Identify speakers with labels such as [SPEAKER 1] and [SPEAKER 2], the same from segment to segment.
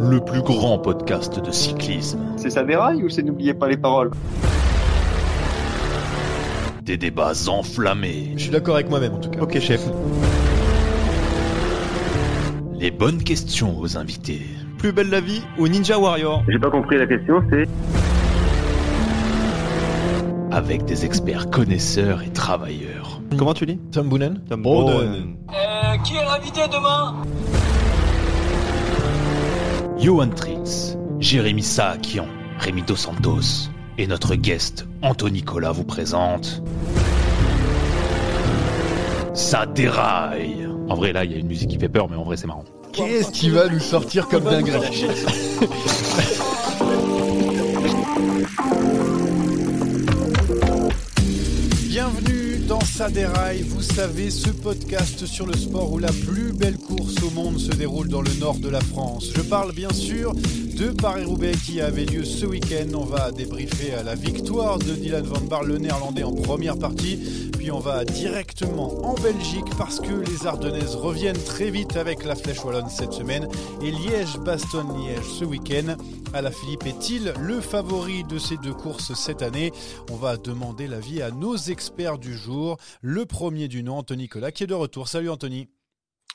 [SPEAKER 1] Le plus grand podcast de cyclisme.
[SPEAKER 2] C'est ça déraille ou c'est n'oubliez pas les paroles?
[SPEAKER 1] Des débats enflammés.
[SPEAKER 3] Je suis d'accord avec moi-même en tout cas.
[SPEAKER 2] Ok chef.
[SPEAKER 1] Les bonnes questions aux invités.
[SPEAKER 3] Plus belle la vie ou Ninja Warrior
[SPEAKER 2] J'ai pas compris la question, c'est?
[SPEAKER 1] Avec des experts connaisseurs et travailleurs.
[SPEAKER 3] Comment tu dis? Tom Boonen
[SPEAKER 2] Tom
[SPEAKER 3] Boonen.
[SPEAKER 4] Qui est l'invité demain
[SPEAKER 1] Johan Tritz, Jérémy Saakian, Rémi Dos Santos et notre guest Anthony Nicolas vous présente. Ça déraille En vrai, là, il y a une musique qui fait peur, mais en vrai, c'est marrant.
[SPEAKER 3] Qu'est-ce qui va nous sortir comme dinguerie Bienvenue dans Ça déraille, vous savez, ce podcast sur le sport où la plus belle course au monde se déroule dans le nord de la France. Je parle bien sûr de Paris-Roubaix qui avait lieu ce week-end. On va débriefer à la victoire de Dylan Van Baarle, le néerlandais, en première partie. Puis on va directement en Belgique parce que les Ardennaises reviennent très vite avec la Flèche Wallonne cette semaine. Et Liège-Bastogne-Liège ce week-end. Ala Philippe est-il le favori de ces deux courses cette année? On va demander l'avis à nos experts du jour. Le premier du nom, Anthony Nicolas, qui est de retour. Salut Anthony.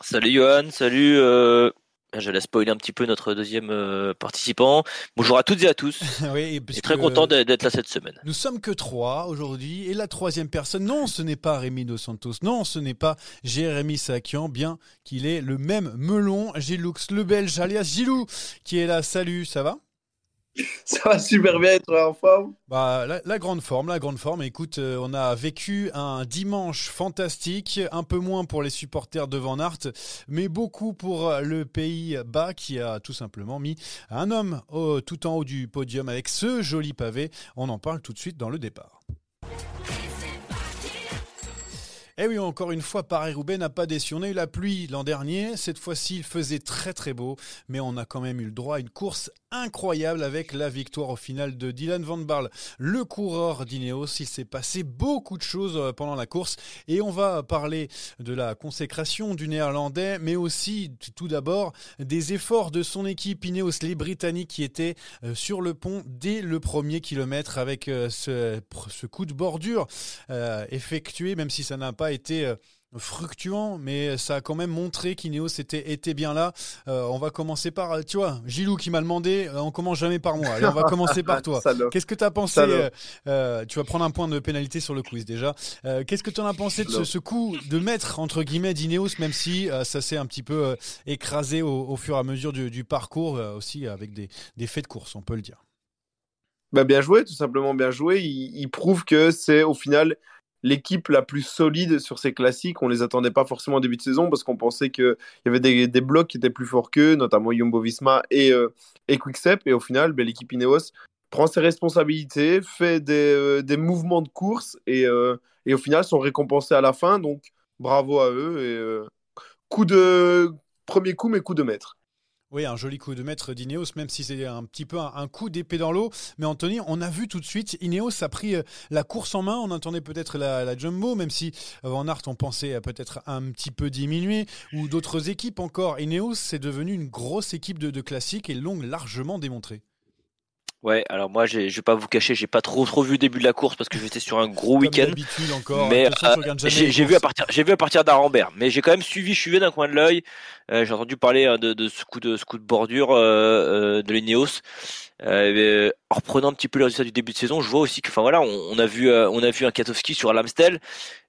[SPEAKER 5] Salut Johan, salut. euh, Je laisse spoiler un petit peu notre deuxième euh, participant. Bonjour à toutes et à tous.
[SPEAKER 3] oui, et
[SPEAKER 5] très content d'être là cette semaine.
[SPEAKER 3] Nous sommes que trois aujourd'hui. Et la troisième personne, non, ce n'est pas Rémi Dos Santos. Non, ce n'est pas Jérémy Sakian, bien qu'il ait le même melon. Giloux, le belge, alias Gilou, qui est là. Salut, ça va?
[SPEAKER 2] Ça va super bien être en forme.
[SPEAKER 3] Bah, la, grande forme, la grande forme. Écoute, euh, on a vécu un dimanche fantastique, un peu moins pour les supporters de Van Aert, mais beaucoup pour euh, le pays bas qui a tout simplement mis un homme tout en haut du podium avec ce joli pavé. On en parle tout de suite dans le départ. Eh oui, encore une fois, Paris-Roubaix n'a pas déçu. On a eu la pluie l'an dernier. Cette fois-ci, il faisait très très beau. Mais on a quand même eu le droit à une course incroyable avec la victoire au final de Dylan Van Baarle, le coureur d'Ineos. Il s'est passé beaucoup de choses euh, pendant la course. Et on va parler de la consécration du néerlandais, mais aussi tout d'abord des efforts de son équipe Ineos, les Britanniques qui étaient euh, sur le pont dès le premier kilomètre avec euh, ce, ce coup de bordure effectué, même si ça n'a pas été euh, fructuant, mais ça a quand même montré qu'Ineos était, était bien là. Euh, on va commencer par, euh, tu vois, Gilou qui m'a demandé, on commence jamais par moi. Allez, on va commencer par toi. Qu'est-ce que tu as pensé euh, euh, Tu vas prendre un point de pénalité sur le quiz déjà. Qu'est-ce que tu en as pensé de ce, coup de maître, entre guillemets, d'Ineos, même si ça s'est un petit peu écrasé au, au fur et à mesure du, du parcours, aussi avec des, des faits de course, on peut le dire.
[SPEAKER 2] Bah, bien joué, tout simplement bien joué. Il, il prouve que c'est au final l'équipe la plus solide sur ces classiques. On les attendait pas forcément au début de saison parce qu'on pensait qu'il y avait des, blocs qui étaient plus forts qu'eux, notamment Jumbo Visma et, euh, et Quickstep. Et au final, ben, l'équipe Ineos prend ses responsabilités, fait des, euh, des mouvements de course et, euh, et au final sont récompensés à la fin. Donc bravo à eux. Et coup de premier coup, mais coup de maître.
[SPEAKER 3] Oui, un joli coup de maître d'Ineos, même si c'est un petit peu un, coup d'épée dans l'eau. Mais Anthony, on a vu tout de suite, Ineos a pris la course en main. On attendait peut-être la, jumbo, même si Van Aert, on pensait peut-être un petit peu diminuer, ou d'autres équipes encore. Ineos, c'est devenu une grosse équipe de, de classiques et l'ont largement démontré.
[SPEAKER 5] Ouais, alors moi, je vais pas vous cacher, j'ai pas trop trop vu le début de la course parce que j'étais sur un gros week-end. Mais euh, j'ai vu à partir, j'ai vu à partir d'Arambert, mais j'ai quand même suivi, je suivais d'un coin de l'œil. Euh, j'ai entendu parler hein, de, de, ce coup de ce coup de bordure euh, de l'Ineos. Euh, en reprenant un petit peu les résultats du début de saison, je vois aussi que, enfin voilà, on, a vu, euh, on a vu un Katowski sur l'Amstel.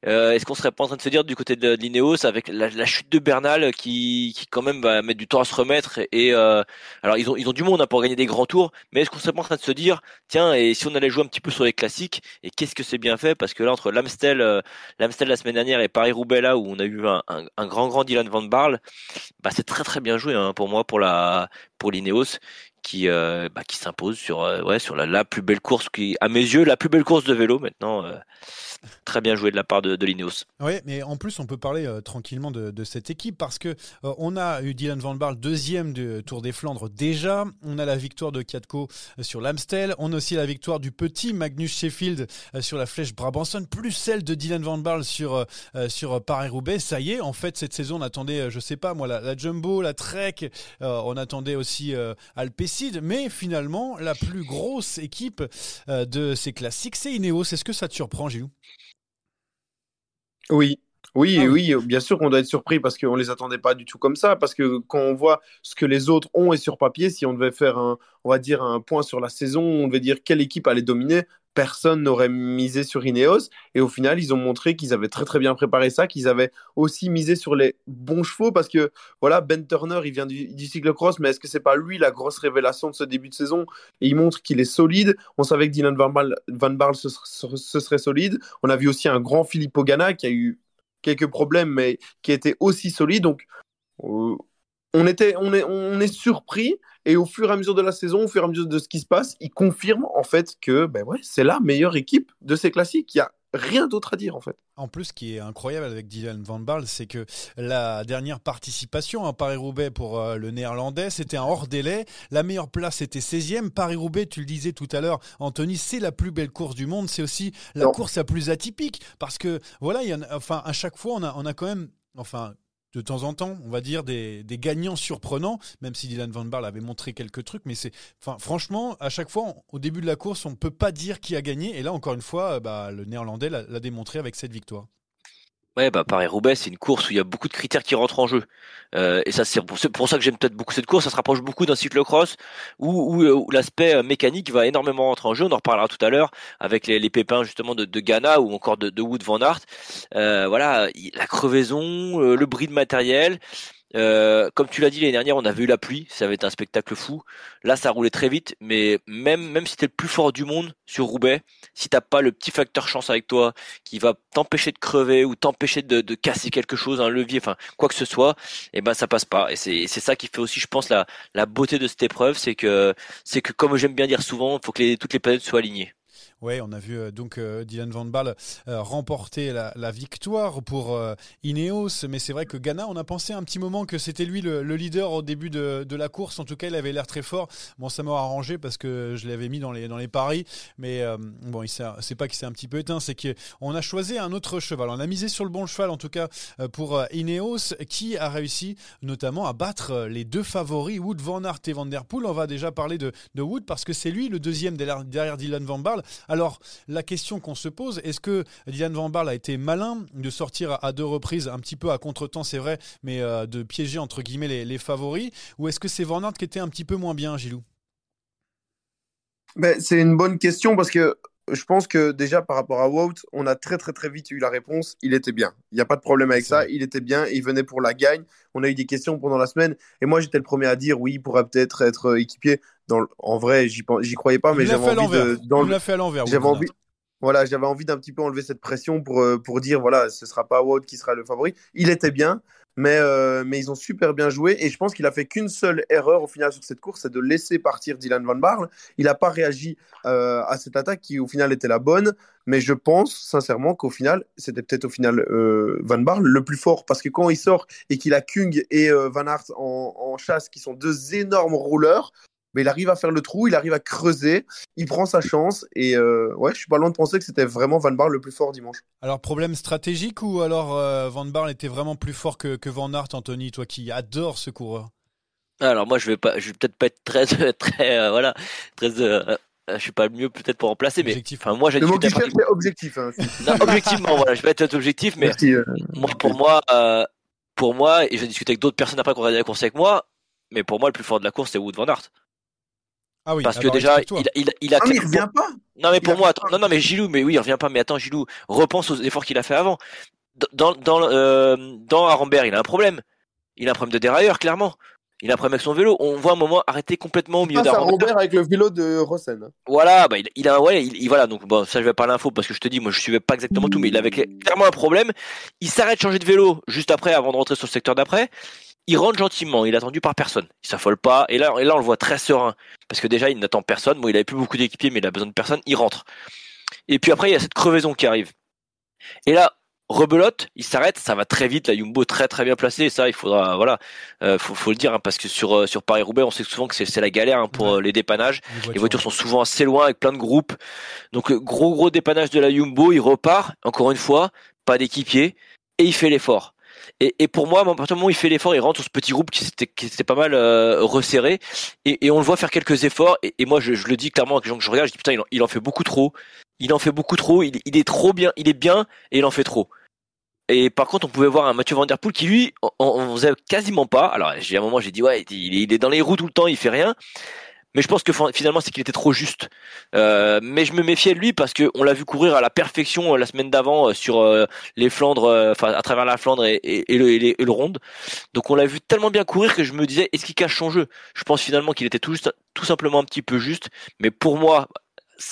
[SPEAKER 5] Euh, Est-ce qu'on serait pas en train de se dire du côté de, de l'Ineos avec la, chute de Bernal qui, qui quand même va mettre du temps à se remettre et, euh, alors ils ont, ils ont du monde hein, pour gagner des grands tours, mais est-ce qu'on serait pas en train de se dire, tiens, et si on allait jouer un petit peu sur les classiques et qu'est-ce que c'est bien fait? Parce que là entre l'Amstel, euh, l'Amstel la semaine dernière et Paris Roubaix là où on a eu un, un, grand grand Dylan Van Barle, bah c'est très très bien joué hein, pour moi pour la pour l'Ineos qui, euh, bah, qui s'impose sur, euh, ouais, sur la, la, plus belle course, qui, à mes yeux, la plus belle course de vélo maintenant. Euh, très bien joué de la part de, de l'Ineos.
[SPEAKER 3] Oui, mais en plus, on peut parler tranquillement de, cette équipe parce que on a eu Dylan Van Barle deuxième du Tour des Flandres déjà. On a la victoire de Kiatko sur l'Amstel. On a aussi la victoire du petit Magnus Sheffield sur la flèche Brabanson, plus celle de Dylan Van Barle sur, sur Paris-Roubaix. Ça y est, en fait, cette saison, on attendait, je sais pas moi, la, la Jumbo, la Trek, on attendait aussi Mais finalement, la plus grosse équipe euh, de ces classiques, c'est Ineos. Est-ce que ça te surprend, Gilou
[SPEAKER 2] Oui, oui, ah oui, bien sûr qu'on doit être surpris parce qu'on ne les attendait pas du tout comme ça. Parce que quand on voit ce que les autres ont et sur papier, si on devait faire un, on va dire un point sur la saison, on devait dire quelle équipe allait dominer, personne n'aurait misé sur Ineos. Et au final, ils ont montré qu'ils avaient très très bien préparé ça, qu'ils avaient aussi misé sur les bons chevaux parce que voilà, Ben Turner, il vient du, du cyclocross, mais est-ce que c'est pas lui la grosse révélation de ce début de saison? Et il montre qu'il est solide. On savait que Dylan Van Van Barle ce, serait solide. On a vu aussi un grand Philippe Ogana qui a eu quelques problèmes, mais qui était aussi solide. Donc euh, on, était, on, est, on est surpris. Et au fur et à mesure de la saison, au fur et à mesure de ce qui se passe, il confirme en fait que ben ouais, c'est la meilleure équipe de ces classiques. Il y a rien d'autre à dire en fait.
[SPEAKER 3] En plus, ce qui est incroyable avec Dylan Van Baal, c'est que la dernière participation à Paris-Roubaix pour euh, le néerlandais, c'était un hors délai. La meilleure place était 16e. Paris-Roubaix, tu le disais tout à l'heure, Anthony, c'est la plus belle course du monde. C'est aussi la course la plus atypique parce que voilà, il y a, enfin, à chaque fois, on a, on a quand même, enfin, de temps en temps, on va dire, des, gagnants surprenants, même si Dylan Van Barle avait montré quelques trucs. Mais c'est, franchement, à chaque fois, au début de la course, on ne peut pas dire qui a gagné. Et là, encore une fois, bah, le Néerlandais l'a démontré avec cette victoire.
[SPEAKER 5] Ouais, bah Paris-Roubaix, c'est une course où il y a beaucoup de critères qui rentrent en jeu. Euh, et ça, c'est pour, ça que j'aime peut-être beaucoup cette course. Ça se rapproche beaucoup d'un cyclocross où, où, où l'aspect euh, mécanique va énormément rentrer en jeu. On en reparlera tout à l'heure avec les, les, pépins justement de, de Ghana ou encore de, de Wood Van Aert. Euh, voilà, la crevaison, euh, le bris de matériel. Euh, comme tu l'as dit l'année dernière, on avait eu la pluie, ça avait été un spectacle fou. Là, ça roulait très vite, mais même même si t'es le plus fort du monde sur Roubaix, si t'as pas le petit facteur chance avec toi qui va t'empêcher de crever ou t'empêcher de, de, casser quelque chose, un levier, enfin quoi que ce soit, eh ben ça passe pas. Et c'est c'est ça qui fait aussi, je pense, la la beauté de cette épreuve, c'est que c'est que comme j'aime bien dire souvent, il faut que toutes les planètes soient alignées.
[SPEAKER 3] Oui, on a vu euh, donc euh, Dylan Van Baal euh, remporter la, victoire pour Ineos, mais c'est vrai que Ghana, on a pensé un petit moment que c'était lui le, leader au début de, la course. En tout cas, il avait l'air très fort. Bon, ça m'a arrangé parce que je l'avais mis dans les, dans les paris, mais bon, c'est pas qu'il s'est un petit peu éteint, c'est qu'on a choisi un autre cheval. On a misé sur le bon cheval, en tout cas pour Ineos, qui a réussi notamment à battre les deux favoris, Wood Van Aert et Van Der Poel. On va déjà parler de, Wood parce que c'est lui le deuxième derrière, derrière Dylan Van Baal. Alors, la question qu'on se pose, est-ce que Dylan Van Barle a été malin de sortir à deux reprises, un petit peu à contre-temps, c'est vrai, mais euh, de piéger entre guillemets les, favoris? Ou est-ce que c'est Van qui était un petit peu moins bien, Gilou?
[SPEAKER 2] Ben, C'est une bonne question parce que je pense que déjà par rapport à Wout, on a très très très vite eu la réponse. Il était bien. Il n'y a pas de problème avec ça. Il était bien. Il venait pour la gagne. On a eu des questions pendant la semaine. Et moi, j'étais le premier à dire oui, il pourrait peut-être être équipier. Dans En vrai, j'y croyais pas, mais j'avais envie de.
[SPEAKER 3] Dans... l'a fait à l'envers.
[SPEAKER 2] J'avais envie. voilà, j'avais envie d'un petit peu enlever cette pression pour, euh, pour dire, voilà, ce sera pas Wout qui sera le favori. Il était bien, mais, euh, mais ils ont super bien joué. Et je pense qu'il a fait qu'une seule erreur au final sur cette course, c'est de laisser partir Dylan Van Barle. Il n'a pas réagi euh, à cette attaque qui au final était la bonne. Mais je pense sincèrement qu'au final, c'était peut-être au final Van Barle le plus fort. Parce que quand il sort et qu'il a Kung et Van en, en, chasse, qui sont deux énormes rouleurs, mais il arrive à faire le trou, il arrive à creuser, il prend sa chance et euh, ouais, je suis pas loin de penser que c'était vraiment Van Barle le plus fort dimanche.
[SPEAKER 3] Alors problème stratégique ou alors euh, Van Barle était vraiment plus fort que, que Van Aert, Anthony, toi qui adore ce coureur?
[SPEAKER 5] Alors moi je vais pas, je vais peut-être pas être très très euh, voilà très je suis pas le mieux peut-être pour remplacer, mais enfin moi j'ai
[SPEAKER 2] c'est objectif. Hein,
[SPEAKER 5] non, objectivement, voilà, je vais être objectif, mais moi pour moi, pour moi, et j'ai discuté avec d'autres personnes après ont regardé la course avec moi, mais pour moi le plus fort de la course c'est Wood Van Aert.
[SPEAKER 3] Ah oui,
[SPEAKER 5] parce que déjà, il, il, il, a.
[SPEAKER 2] Ah, mais il revient pas?
[SPEAKER 5] Non, mais pour moi, attends, non, non, mais Gilou, mais oui, il revient pas. Mais attends, Gilou, repense aux efforts qu'il a fait avant. Dans, dans, euh, dans Arambert, il a un problème. Il a un problème de dérailleur, clairement. Il a un problème avec son vélo. On voit un moment arrêter complètement au milieu
[SPEAKER 2] d'Arambert. avec le vélo de Rosen.
[SPEAKER 5] Voilà, bah, il, il a, ouais, il, voilà, donc bon, ça je vais pas l'info parce que je te dis, moi je suivais pas exactement tout, mais il avait clairement un problème. Il s'arrête de changer de vélo juste après, avant de rentrer sur le secteur d'après il rentre gentiment, il est attendu par personne, il s'affole pas, et là, et là on le voit très serein, parce que déjà il n'attend personne, bon il avait plus beaucoup d'équipiers mais il a besoin de personne, il rentre. Et puis après il y a cette crevaison qui arrive. Et là, rebelote, il s'arrête, ça va très vite, la Jumbo très très bien placée, ça il faudra, voilà, euh, faut, faut le dire, hein, parce que sur, euh, sur Paris-Roubaix on sait souvent que c'est la galère hein, pour euh, les dépannages, les voitures, sont souvent assez loin avec plein de groupes, donc gros gros dépannage de la Jumbo, il repart, encore une fois, pas d'équipier, et il fait l'effort. Et, et, pour moi, à partir du moment où il fait l'effort, il rentre sur ce petit groupe qui s'était pas mal euh, resserré, et, et, on le voit faire quelques efforts. Et, moi, je, je, le dis clairement avec les gens que je regarde, je dis putain, il en, il en fait beaucoup trop. Il en fait beaucoup trop. Il, il, est trop bien. Il est bien et il en fait trop. Et par contre, on pouvait voir un Mathieu Van qui lui, on, on faisait quasiment pas. Alors, j'ai un moment, j'ai dit ouais, il est dans les roues tout le temps, il fait rien. Mais je pense que finalement, c'est qu'il était trop juste. Euh, mais je me méfiais de lui parce que on l'a vu courir à la perfection euh, la semaine d'avant euh, sur euh, les Flandres, enfin à travers la Flandre et, le, et, Ronde. Donc on l'a vu tellement bien courir que je me disais, est-ce qu'il cache son jeu? Je pense finalement qu'il était tout, juste, tout simplement un petit peu juste. Mais pour moi,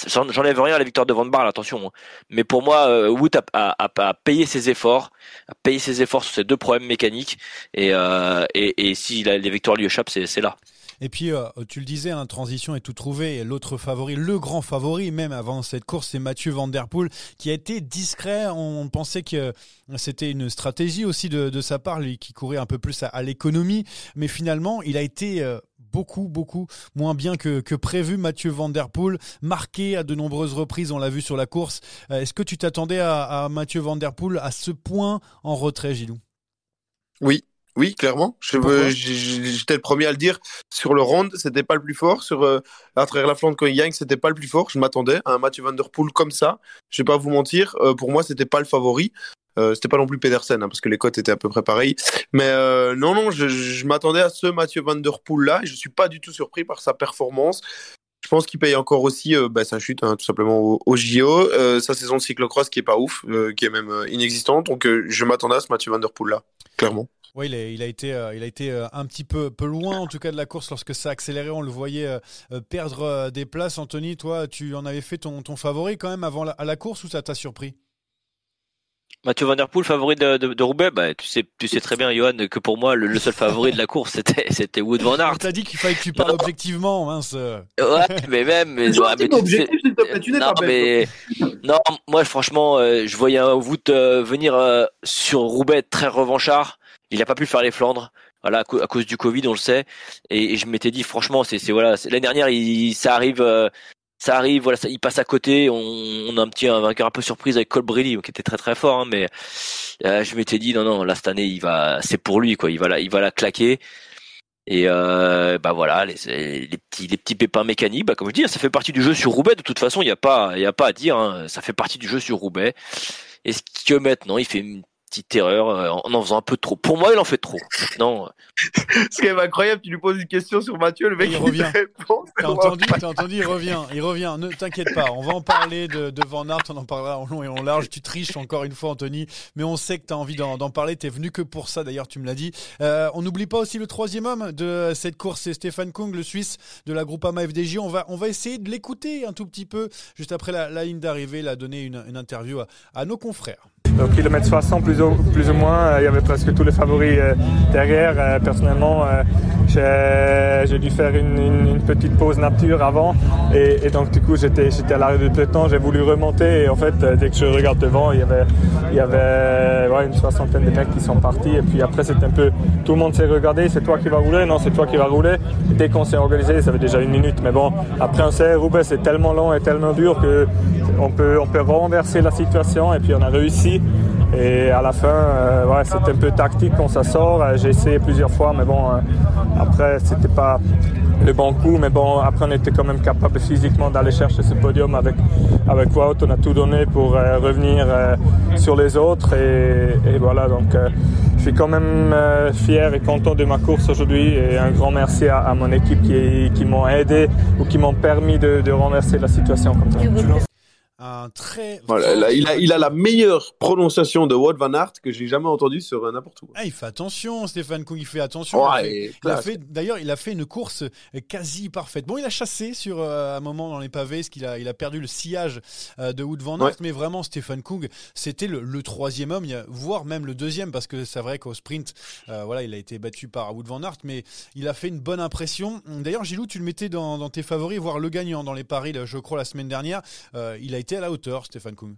[SPEAKER 5] j'enlève rien à la victoire de Van Barle, attention. Hein. Mais pour moi, Wood a, a, a, payé ses efforts, a payé ses efforts sur ces deux problèmes mécaniques. Et, euh, et, et si les victoires lui échappent, c'est là.
[SPEAKER 3] Et puis, euh, tu le disais, hein, transition est tout trouvé. Et l'autre favori, le grand favori, même avant cette course, c'est Mathieu Van Der Poel, qui a été discret. On pensait que c'était une stratégie aussi de, sa part, lui qui courait un peu plus à, l'économie. Mais finalement, il a été euh, beaucoup, beaucoup moins bien que, prévu. Mathieu Van Der Poel, marqué à de nombreuses reprises, on l'a vu sur la course. Euh, est-ce que tu t'attendais à, à, Mathieu Van Der Poel à ce point en retrait, Gilou?
[SPEAKER 2] Oui, oui, clairement. J'étais le premier à le dire. Sur le round, c'était pas le plus fort. Sur euh, à travers la flanque quand il gagne, c'était pas le plus fort. Je m'attendais à un Mathieu Van Der Poel comme ça. Je vais pas vous mentir. Euh, pour moi, c'était pas le favori. Euh, c'était pas non plus Pedersen hein, parce que les cotes étaient à peu près pareilles. Mais euh, non, non, je, je m'attendais à ce Mathieu Van Der Poel là. Et je suis pas du tout surpris par sa performance. Je pense qu'il paye encore aussi euh, bah, sa chute, hein, tout simplement au, au JO, sa saison de cyclocross qui est pas ouf, qui est même inexistante. Donc je m'attendais à ce Mathieu Van Der Poel là, clairement.
[SPEAKER 3] Oui, il, il, a été, euh, il a été euh, un petit peu, peu loin, en tout cas, de la course lorsque ça a accéléré. On le voyait euh, perdre des places. Anthony, toi, tu en avais fait ton, ton favori quand même avant la, à la course ou ça t'a surpris?
[SPEAKER 5] Mathieu Van Der Poel, favori de, de, Roubaix, bah, tu sais, tu sais très bien, Johan, que pour moi, le, seul favori de la course, c'était, c'était Wood Van Aert.
[SPEAKER 3] T'as dit qu'il fallait que tu parles objectivement, mince.
[SPEAKER 5] Ouais, mais même, mais, ouais, mais tu non, mais, non, moi, franchement, je voyais un Wood venir sur Roubaix très revanchard il n'a pas pu faire les Flandres. Voilà, à, cause du Covid, on le sait. Et, je m'étais dit, franchement, c'est voilà, l'année dernière, il, ça arrive, euh, ça arrive, voilà, ça, il passe à côté. On, on, a un petit un vainqueur un peu surprise avec Colbrelli, qui était très très fort, hein, mais euh, je m'étais dit, non non, là cette année, il va, c'est pour lui, quoi. Il va la, il va la claquer. Et euh, bah voilà, les, les, petits les petits pépins mécaniques, bah comme je dis, ça fait partie du jeu sur Roubaix. De toute façon, il y a pas il y a pas à dire, hein, ça fait partie du jeu sur Roubaix. Est-ce que maintenant il fait une petite erreur euh, en en faisant un peu trop. Pour moi, il en fait trop. Non.
[SPEAKER 2] Ce qui est incroyable, tu lui poses une question sur Mathieu, le mec
[SPEAKER 3] il, revient. T'as entendu, as entendu, il revient, il revient. Ne t'inquiète pas, on va en parler de, de, Van Aert, on en parlera en long et en large. Tu triches encore une fois, Anthony, mais on sait que tu as envie d'en parler. T'es venu que pour ça, d'ailleurs, tu me l'as dit. Euh, on n'oublie pas aussi le troisième homme de cette course, c'est Stéphane Kung, le Suisse de la Groupama FDJ. On va, on va essayer de l'écouter un tout petit peu juste après la, ligne d'arrivée. Il a donné une, une interview à, à nos confrères.
[SPEAKER 6] Au kilomètre 60 plus ou, plus ou moins, euh, il y avait presque tous les favoris euh, derrière. Euh, personnellement, j'ai dû faire une, petite pause nature avant et, donc du coup j'étais à l'arrêt de peloton, j'ai voulu remonter et en fait dès que je regarde devant il y avait, il y avait une soixantaine de mecs qui sont partis et puis après c'était un peu tout le monde s'est regardé, c'est toi qui vas rouler, non c'est toi qui vas rouler. dès qu'on s'est organisé, ça fait déjà une minute mais bon après on sait Roubaix c'est tellement long et tellement dur que on peut, on peut renverser la situation et puis on a réussi. Et à la fin, euh, ouais, c'était un peu tactique quand ça sort. Euh, j'ai essayé plusieurs fois, mais bon, euh, après, c'était pas le bon coup. Mais bon, après, on était quand même capable physiquement d'aller chercher ce podium avec, avec Wout. On a tout donné pour revenir sur les autres. Et, voilà, donc je suis quand même fier et content de ma course aujourd'hui. Et un grand merci à, mon équipe qui, qui m'ont aidé ou qui m'ont permis de, de renverser la situation comme ça
[SPEAKER 3] un très.
[SPEAKER 2] il, a, il a la meilleure prononciation de Wout Van Aert que j'ai jamais entendu sur n'importe où.
[SPEAKER 3] Ah, il fait attention, Stéphane Kung, il fait attention. D'ailleurs, il a fait une course quasi parfaite. Bon, il a chassé sur euh, un moment dans les pavés, parce qu'il a, il a perdu le sillage euh, de Wout Van Aert, mais vraiment, Stéphane Kung, c'était le, troisième homme, voire même le deuxième, parce que c'est vrai qu'au sprint, euh, voilà, il a été battu par Wout Van Aert, mais il a fait une bonne impression. D'ailleurs, Gilou, tu le mettais dans, dans, tes favoris, voire le gagnant dans les paris, je crois, la semaine dernière. il a été à la hauteur, Stéphane Kung.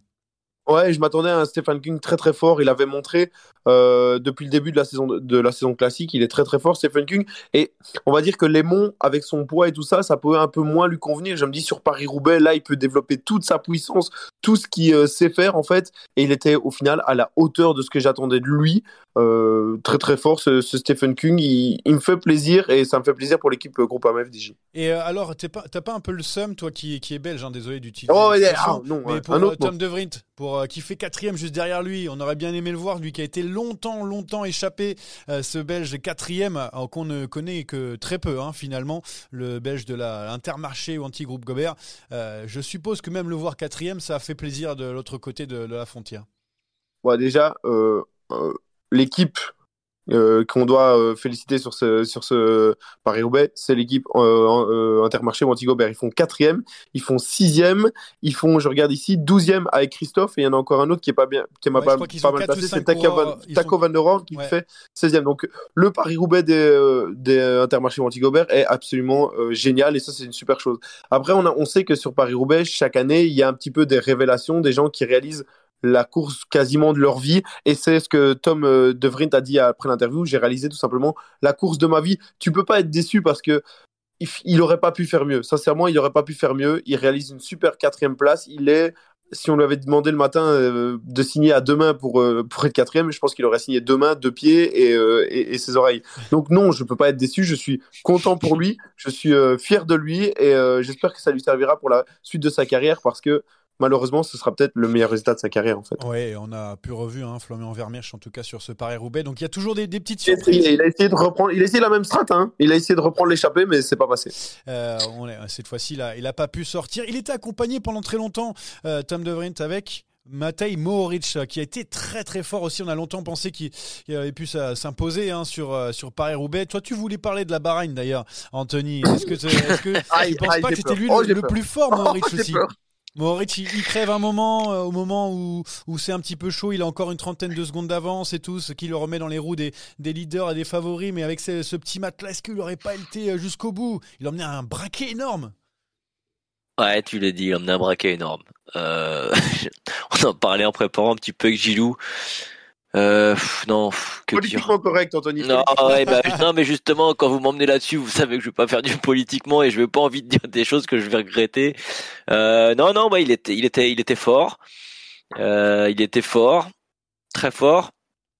[SPEAKER 2] Ouais, je m'attendais à un Stéphane King très très fort. Il avait montré euh, depuis le début de la saison de la saison classique, il est très très fort, Stephen King. Et on va dire que Lémon, avec son poids et tout ça, ça peut un peu moins lui convenir. Je me dis sur Paris Roubaix, là, il peut développer toute sa puissance, tout ce qu'il euh, sait faire en fait. Et il était au final à la hauteur de ce que j'attendais de lui. Euh, très très fort ce, Stephen King. Il, me fait plaisir et ça me fait plaisir pour l'équipe groupe AMFDJ.
[SPEAKER 3] Et alors, t'as pas, pas un peu le seum, toi qui, qui est belge, hein, désolé d'utiliser.
[SPEAKER 2] Oh, ah, non,
[SPEAKER 3] mais pour Tom De Vrint, pour qui fait quatrième juste derrière lui, on aurait bien aimé le voir, lui qui a été longtemps, longtemps échappé, euh, ce Belge quatrième, euh, qu'on ne connaît que très peu hein, finalement, le Belge de l'Intermarché ou anti-groupe Gobert. Euh, je suppose que même le voir quatrième, ça a fait plaisir de l'autre côté de, la frontière.
[SPEAKER 2] Ouais, déjà, l'équipe euh, qu'on doit euh, féliciter sur ce, sur ce Paris-Roubaix, c'est l'équipe euh, Intermarché Montigobert. Ils font quatrième, ils font sixième, ils font, je regarde ici, douzième avec Christophe, et il y en a encore un autre qui est pas bien, qui est pas, pas mal placé, c'est Taco, Van, der Horn qui fait 16e. Donc le Paris-Roubaix des, des Intermarché Montigobert est absolument génial, et ça c'est une super chose. Après, on, a, on sait que sur Paris-Roubaix, chaque année, il y a un petit peu des révélations, des gens qui réalisent la course quasiment de leur vie. Et c'est ce que Tom euh, De Vrint a dit après l'interview. J'ai réalisé tout simplement la course de ma vie. Tu peux pas être déçu parce que il aurait pas pu faire mieux. Sincèrement, il aurait pas pu faire mieux. Il réalise une super quatrième place. Il est, si on lui avait demandé le matin euh, de signer à deux mains pour, euh, pour être quatrième, je pense qu'il aurait signé deux mains, deux pieds et, et, ses oreilles. Donc non, je peux pas être déçu. Je suis content pour lui. Je suis fier de lui et j'espère que ça lui servira pour la suite de sa carrière parce que malheureusement, ce sera peut-être le meilleur résultat de sa carrière en fait.
[SPEAKER 3] Oui, on a pu revu hein, Florian Vermeersch en tout cas sur ce Paris-Roubaix. Donc il y a toujours des, petites surprises.
[SPEAKER 2] Il a essayé de reprendre, il a essayé la même strat, hein. il a essayé de reprendre l'échappée, mais c'est pas passé.
[SPEAKER 3] Euh, cette fois-ci, il n'a pas pu sortir. Il était accompagné pendant très longtemps, euh, Tom De avec Matej Mohoric qui a été très très fort aussi. On a longtemps pensé qu'il avait pu s'imposer hein, sur, euh, sur Paris-Roubaix. Toi, tu voulais parler de la Bahreïn d'ailleurs, Anthony. Est-ce que, tu ah, penses pas que c'était lui oh, le, plus fort, Mohoric aussi? Moritz, il, crève un moment, euh, au moment où, où c'est un petit peu chaud, il a encore une trentaine de secondes d'avance et tout, ce qui le remet dans les roues des, des leaders et des favoris. Mais avec ce, ce petit matelas, est-ce qu'il n'aurait pas été euh, jusqu'au bout? Il a emmené un braquet énorme.
[SPEAKER 5] Ouais, tu l'as dit, il a emmené un braquet énorme. Euh, on en parlait en préparant un petit peu avec Gilou. Euh, non,
[SPEAKER 2] que politiquement correct, Anthony.
[SPEAKER 5] Non, bah, non, mais justement, quand vous m'emmenez là-dessus, vous savez que je vais pas faire du politiquement et je vais pas envie de dire des choses que je vais regretter. Euh, non, non, bah, il était, il était, il était fort. Euh, il était fort, très fort.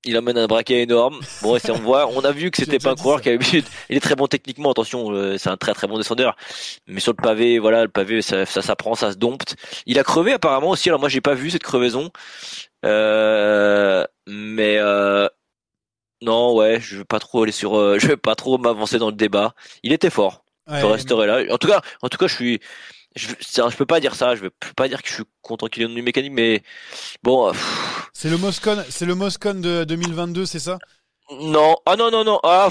[SPEAKER 5] Il amène un braquet énorme. Bon, on voit, on a vu que c'était pas un coureur qui avait Il est très bon techniquement, attention, euh, c'est un très très bon descendeur. Mais sur le pavé, voilà, le pavé, ça, ça s'apprend, ça se dompte. Il a crevé apparemment aussi. Alors moi, j'ai pas vu cette crevaison. Euh, mais euh, non, ouais, je veux pas trop aller sur, euh, je vais pas trop m'avancer dans le débat. Il était fort. je resterai là. En tout cas, en tout cas, je suis, je, je peux pas dire ça. Je veux pas dire que je suis content qu'il ait une mécanique, mais bon.
[SPEAKER 3] C'est le Moscone, c'est le Moscone de 2022, c'est ça?
[SPEAKER 5] Non, ah non non non, ah,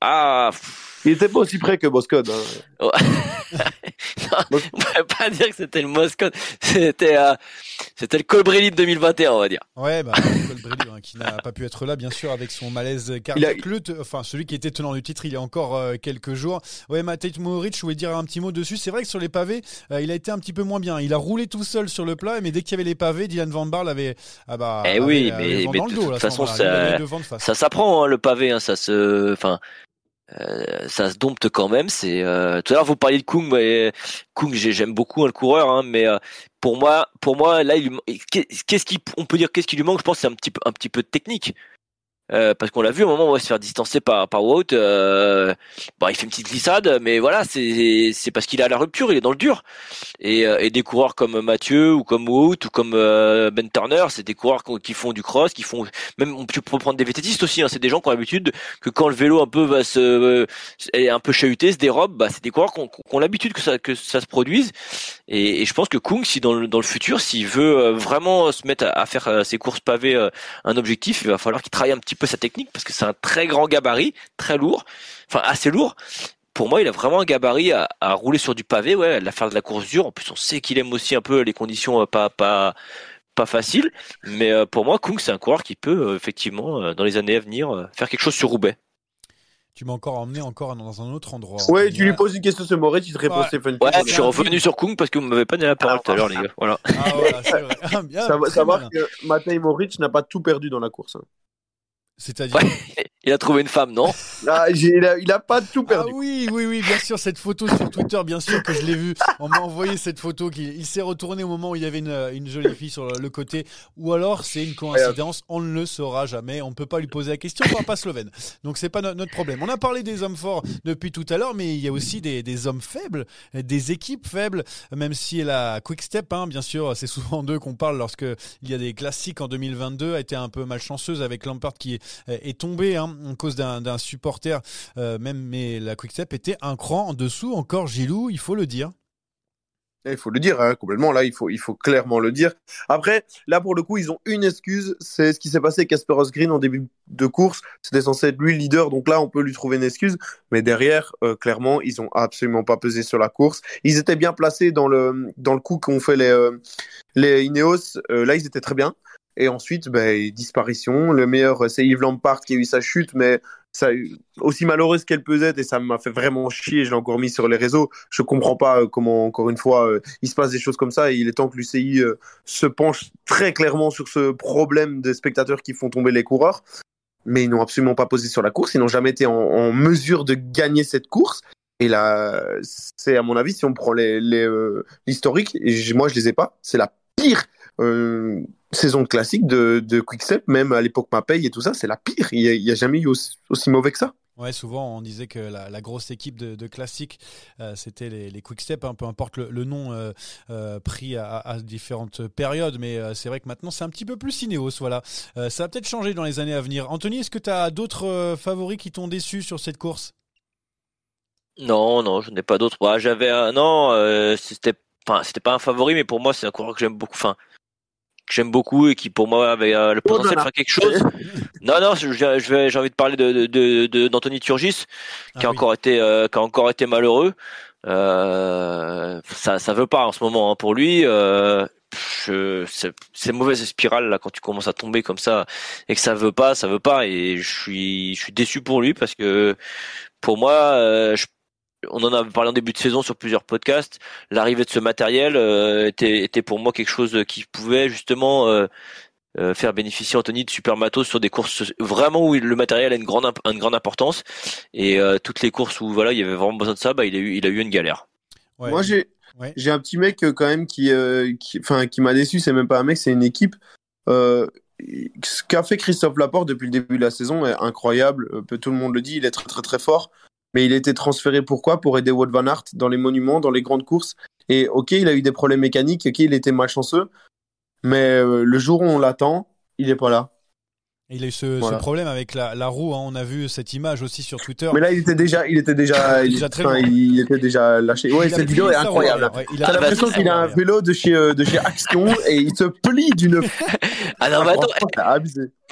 [SPEAKER 5] ah.
[SPEAKER 2] Il était pas aussi près que Moscone. Hein.
[SPEAKER 5] on peut pas dire que c'était le Moscone. C'était euh, c'était le Colbrelli de 2021, on va dire.
[SPEAKER 3] Ouais, bah, Colbrelli hein, qui n'a pas pu être là, bien sûr, avec son malaise cardiaque. enfin, celui qui était tenant du titre il y a encore euh, quelques jours. Ouais, Matej Mohoric, je voulais dire un petit mot dessus. C'est vrai que sur les pavés, euh, il a été un petit peu moins bien. Il a roulé tout seul sur le plat, mais dès qu'il y avait les pavés, Dylan Van Barl avait. Ah bah,
[SPEAKER 5] eh oui, mais, mais de toute façon, ça, ça s'apprend hein, le pavé. Hein, ça se, enfin, euh, ça se dompte quand même. C'est euh, tout à l'heure vous parliez de Kung, mais Kung j'aime beaucoup hein, le coureur, hein, mais euh, pour moi, pour moi là, qu'est-ce qui, on peut dire qu'est-ce qui lui manque Je pense c'est un petit peu, un petit peu de technique. Euh, parce qu'on l'a vu au moment où on va se faire distancer par par Wout, euh, bah, il fait une petite glissade, mais voilà, c'est c'est parce qu'il a la rupture, il est dans le dur. Et, euh, et des coureurs comme Mathieu ou comme Wout ou comme euh, Ben Turner, c'est des coureurs qui font du cross, qui font même tu peux prendre des vététistes aussi. Hein, c'est des gens qui ont l'habitude que quand le vélo un peu va se est un peu chahuté, se dérobe, bah c'est des coureurs qui ont, l'habitude que ça que ça se produise. Et, et, je pense que Kung, si dans le dans le futur, s'il veut vraiment se mettre à, à faire ses courses pavées un objectif, il va falloir qu'il travaille un petit peu sa technique parce que c'est un très grand gabarit, très lourd, enfin assez lourd. Pour moi, il a vraiment un gabarit à, rouler sur du pavé, ouais, à faire de la course dure. En plus, on sait qu'il aime aussi un peu les conditions euh, pas pas pas faciles. Mais euh, pour moi, Kung, c'est un coureur qui peut euh, effectivement, dans les années à venir, faire quelque chose sur Roubaix.
[SPEAKER 3] Tu m'as encore emmené encore dans un autre endroit.
[SPEAKER 2] Ouais, tu lui poses une question sur Moret, tu te réponds
[SPEAKER 5] Stéphane. Ouais, je suis revenu sur Kung parce que vous m'avez pas donné la parole tout à l'heure, les gars. Voilà. Ah, voilà,
[SPEAKER 2] c'est vrai. Ah, bien, ça va savoir que Matej Moritz n'a pas tout perdu dans la course.
[SPEAKER 3] C'est-à-dire
[SPEAKER 5] Il a trouvé une femme, non
[SPEAKER 2] ah, il, a, il, a, pas tout perdu.
[SPEAKER 3] Ah oui, oui, oui, bien sûr, cette photo sur Twitter, bien sûr que je l'ai vue. On m'a envoyé cette photo. qu'il il s'est retourné au moment où il y avait une, une, jolie fille sur le côté. Ou alors c'est une coïncidence, on ne le saura jamais. On ne peut pas lui poser la question, on pas slovène. Donc c'est pas notre problème. On a parlé des hommes forts depuis tout à l'heure, mais il y a aussi des, des, hommes faibles, des équipes faibles, même si la Quick Step, hein, bien sûr, c'est souvent d'eux qu'on parle lorsque il y a des classiques en 2022, a été un peu malchanceuse avec Lampard qui est tombé hein, en cause d'un supporter, euh, même mais la Quickstep était un cran en dessous, encore Gilou, il faut le dire.
[SPEAKER 2] Il faut le dire, hein, complètement. Là, il faut, il faut clairement le dire. Après, là, pour le coup, ils ont une excuse. C'est ce qui s'est passé avec Casper Green en début de course. C'était censé être lui le leader. Donc là, on peut lui trouver une excuse. Mais derrière, euh, clairement, ils ont absolument pas pesé sur la course. Ils étaient bien placés dans le, dans le coup qu'ont fait les, euh, les Ineos. là, ils étaient très bien. Et ensuite, ben, disparition. Le meilleur, c'est Yves Lampard qui a eu sa chute, mais ça, aussi malheureuse qu'elle peut être, et ça m'a fait vraiment chier, je l'ai encore mis sur les réseaux, je comprends pas euh, comment, encore une fois, euh, il se passe des choses comme ça, et il est temps que l'UCI euh, se penche très clairement sur ce problème des spectateurs qui font tomber les coureurs. Mais ils n'ont absolument pas posé sur la course, ils n'ont jamais été en, mesure de gagner cette course. Et là, c'est à mon avis, si on prend l'historique, les, et moi je les ai pas, c'est la pire saison classique de, de Quickstep, même à l'époque Mapei et tout ça, c'est la pire. Il n'y a, jamais eu aussi, mauvais que ça.
[SPEAKER 3] Ouais, souvent on disait que la, grosse équipe de, de classique, euh, c'était les, les Quickstep, hein, peu importe le, nom euh, euh, pris à, différentes périodes, mais c'est vrai que maintenant c'est un petit peu plus Ineos, voilà. ça va peut-être changer dans les années à venir. Anthony, est-ce que tu as d'autres favoris qui t'ont déçu sur cette course?
[SPEAKER 5] Non, non, je n'ai pas d'autres. J'avais un, non, c'était, enfin, c'était pas un favori, mais pour moi c'est un coureur que j'aime beaucoup. Enfin, que j'aime beaucoup et qui pour moi avait euh, le potentiel de faire quelque chose. non, non, je, je vais, j'ai envie de parler de, de, d'Anthony Turgis, qui a ah encore été, euh, qui a encore été malheureux. Euh, ça, ça veut pas en ce moment hein, pour lui. Euh, c'est, c'est mauvaise spirale là quand tu commences à tomber comme ça et que ça veut pas, ça veut pas et je suis, je suis déçu pour lui parce que pour moi, euh, je on en a parlé en début de saison sur plusieurs podcasts. L'arrivée de ce matériel euh, était, était, pour moi quelque chose qui pouvait justement euh, euh, faire bénéficier Anthony de super matos sur des courses vraiment où le matériel a une grande, une grande importance. Et toutes les courses où voilà il y avait vraiment besoin de ça, bah, il a eu, il a eu une galère.
[SPEAKER 2] Moi j'ai j'ai un petit mec quand même qui, qui, enfin qui m'a déçu. C'est même pas un mec, c'est une équipe. ce qu'a fait Christophe Laporte depuis le début de la saison est incroyable. Tout le monde le dit, il est très très très fort. Mais il a été transféré pourquoi? Pour aider Wout van Aert dans les monuments, dans les grandes courses. Et ok, il a eu des problèmes mécaniques, ok, il était malchanceux. Mais le jour où on l'attend, il n'est pas là.
[SPEAKER 3] Il a eu ce, problème avec la, roue. Hein. On a vu cette image aussi sur Twitter.
[SPEAKER 2] Mais là, il était déjà, il était déjà, il, était déjà lâché. Ouais, cette vidéo est incroyable. T'as l'impression qu'il a un vélo de chez euh, de chez Action et il se plie d'une.
[SPEAKER 5] ah non, mais attends.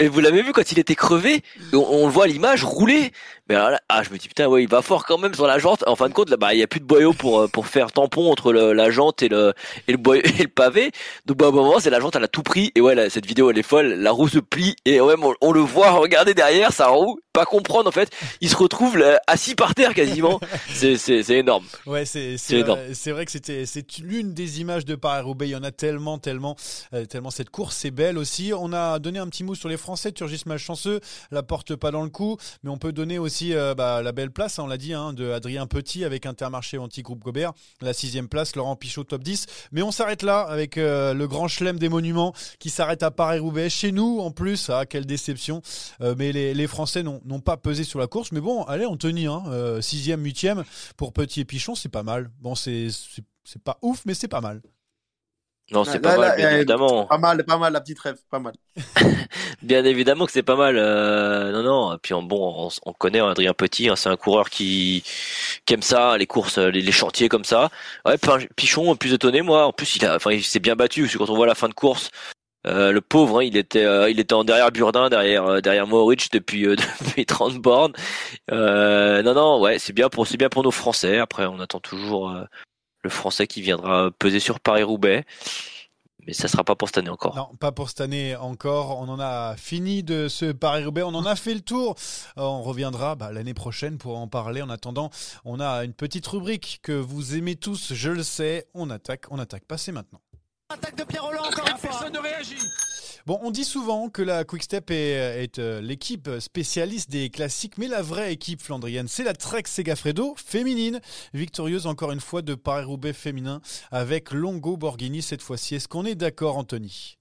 [SPEAKER 5] Et vous l'avez vu quand il était crevé, on, le voit l'image rouler. Mais là, ah, je me dis putain, ouais, il va fort quand même sur la jante. En fin de compte, là, bah, il y a plus de boyau pour euh, pour faire tampon entre la jante et le et le, boyau, et le pavé. Donc, bah, au moment, c'est la jante, elle a tout pris. Et ouais, cette vidéo, elle est folle. La roue se plie et ouais, on, le voit regarder derrière sa roue, pas comprendre en fait. Il se retrouve assis par terre quasiment. c'est c'est énorme.
[SPEAKER 3] Ouais, c'est c'est vrai, que c'était c'est l'une des images de Paris-Roubaix. Il y en a tellement, tellement, euh, tellement. Cette course est belle aussi. On a donné un petit mot sur les Français. Turgis malchanceux, la porte pas dans le coup, mais on peut donner aussi euh, bah, la belle place, hein, on l'a dit, hein, de Adrien Petit avec Intermarché anti-groupe Gobert, la sixième place, Laurent Pichot top 10. Mais on s'arrête là avec euh, le grand chelem des monuments qui s'arrête à Paris-Roubaix. Chez nous, en plus, ah, quelle déception. Euh, mais les, Français n'ont pas pesé sur la course. Mais bon, allez, Anthony, hein, sixième, huitième pour Petit et Pichon, c'est pas mal. Bon, c'est pas ouf, mais c'est pas mal.
[SPEAKER 5] Non, c'est pas mal, bien évidemment.
[SPEAKER 2] Pas mal, pas mal, la petite rêve, pas mal.
[SPEAKER 5] bien évidemment que c'est pas mal. Euh, non, non. Puis bon, on, connaît Adrien Petit. Hein, c'est un coureur qui, qui aime ça, les courses, les, chantiers comme ça. Ouais, Pichon, plus étonné, moi. En plus, il a, enfin, il s'est bien battu. Parce que quand on voit la fin de course, euh, le pauvre, hein, il était, euh, il était en derrière Burdin, derrière, derrière Moritz depuis, depuis 30 bornes. non, non, ouais, c'est bien pour, c'est bien pour nos Français. Après, on attend toujours le Français qui viendra peser sur Paris-Roubaix. Mais ça sera pas pour cette année encore.
[SPEAKER 3] Non, pas pour cette année encore. On en a fini de ce Paris-Roubaix. On en a fait le tour. Euh, on reviendra bah, l'année prochaine pour en parler. En attendant, on a une petite rubrique que vous aimez tous, je le sais. On attaque, on attaque. Passez maintenant. Attaque de Pierre Roland encore une fois. Personne ne réagit. Bon, on dit souvent que la Quickstep est, est euh, l'équipe spécialiste des classiques, mais la vraie équipe flandrienne, c'est la Trek Segafredo féminine, victorieuse encore une fois de Paris-Roubaix féminin avec Longo Borghini cette fois-ci. Est-ce qu'on est d'accord, Anthony?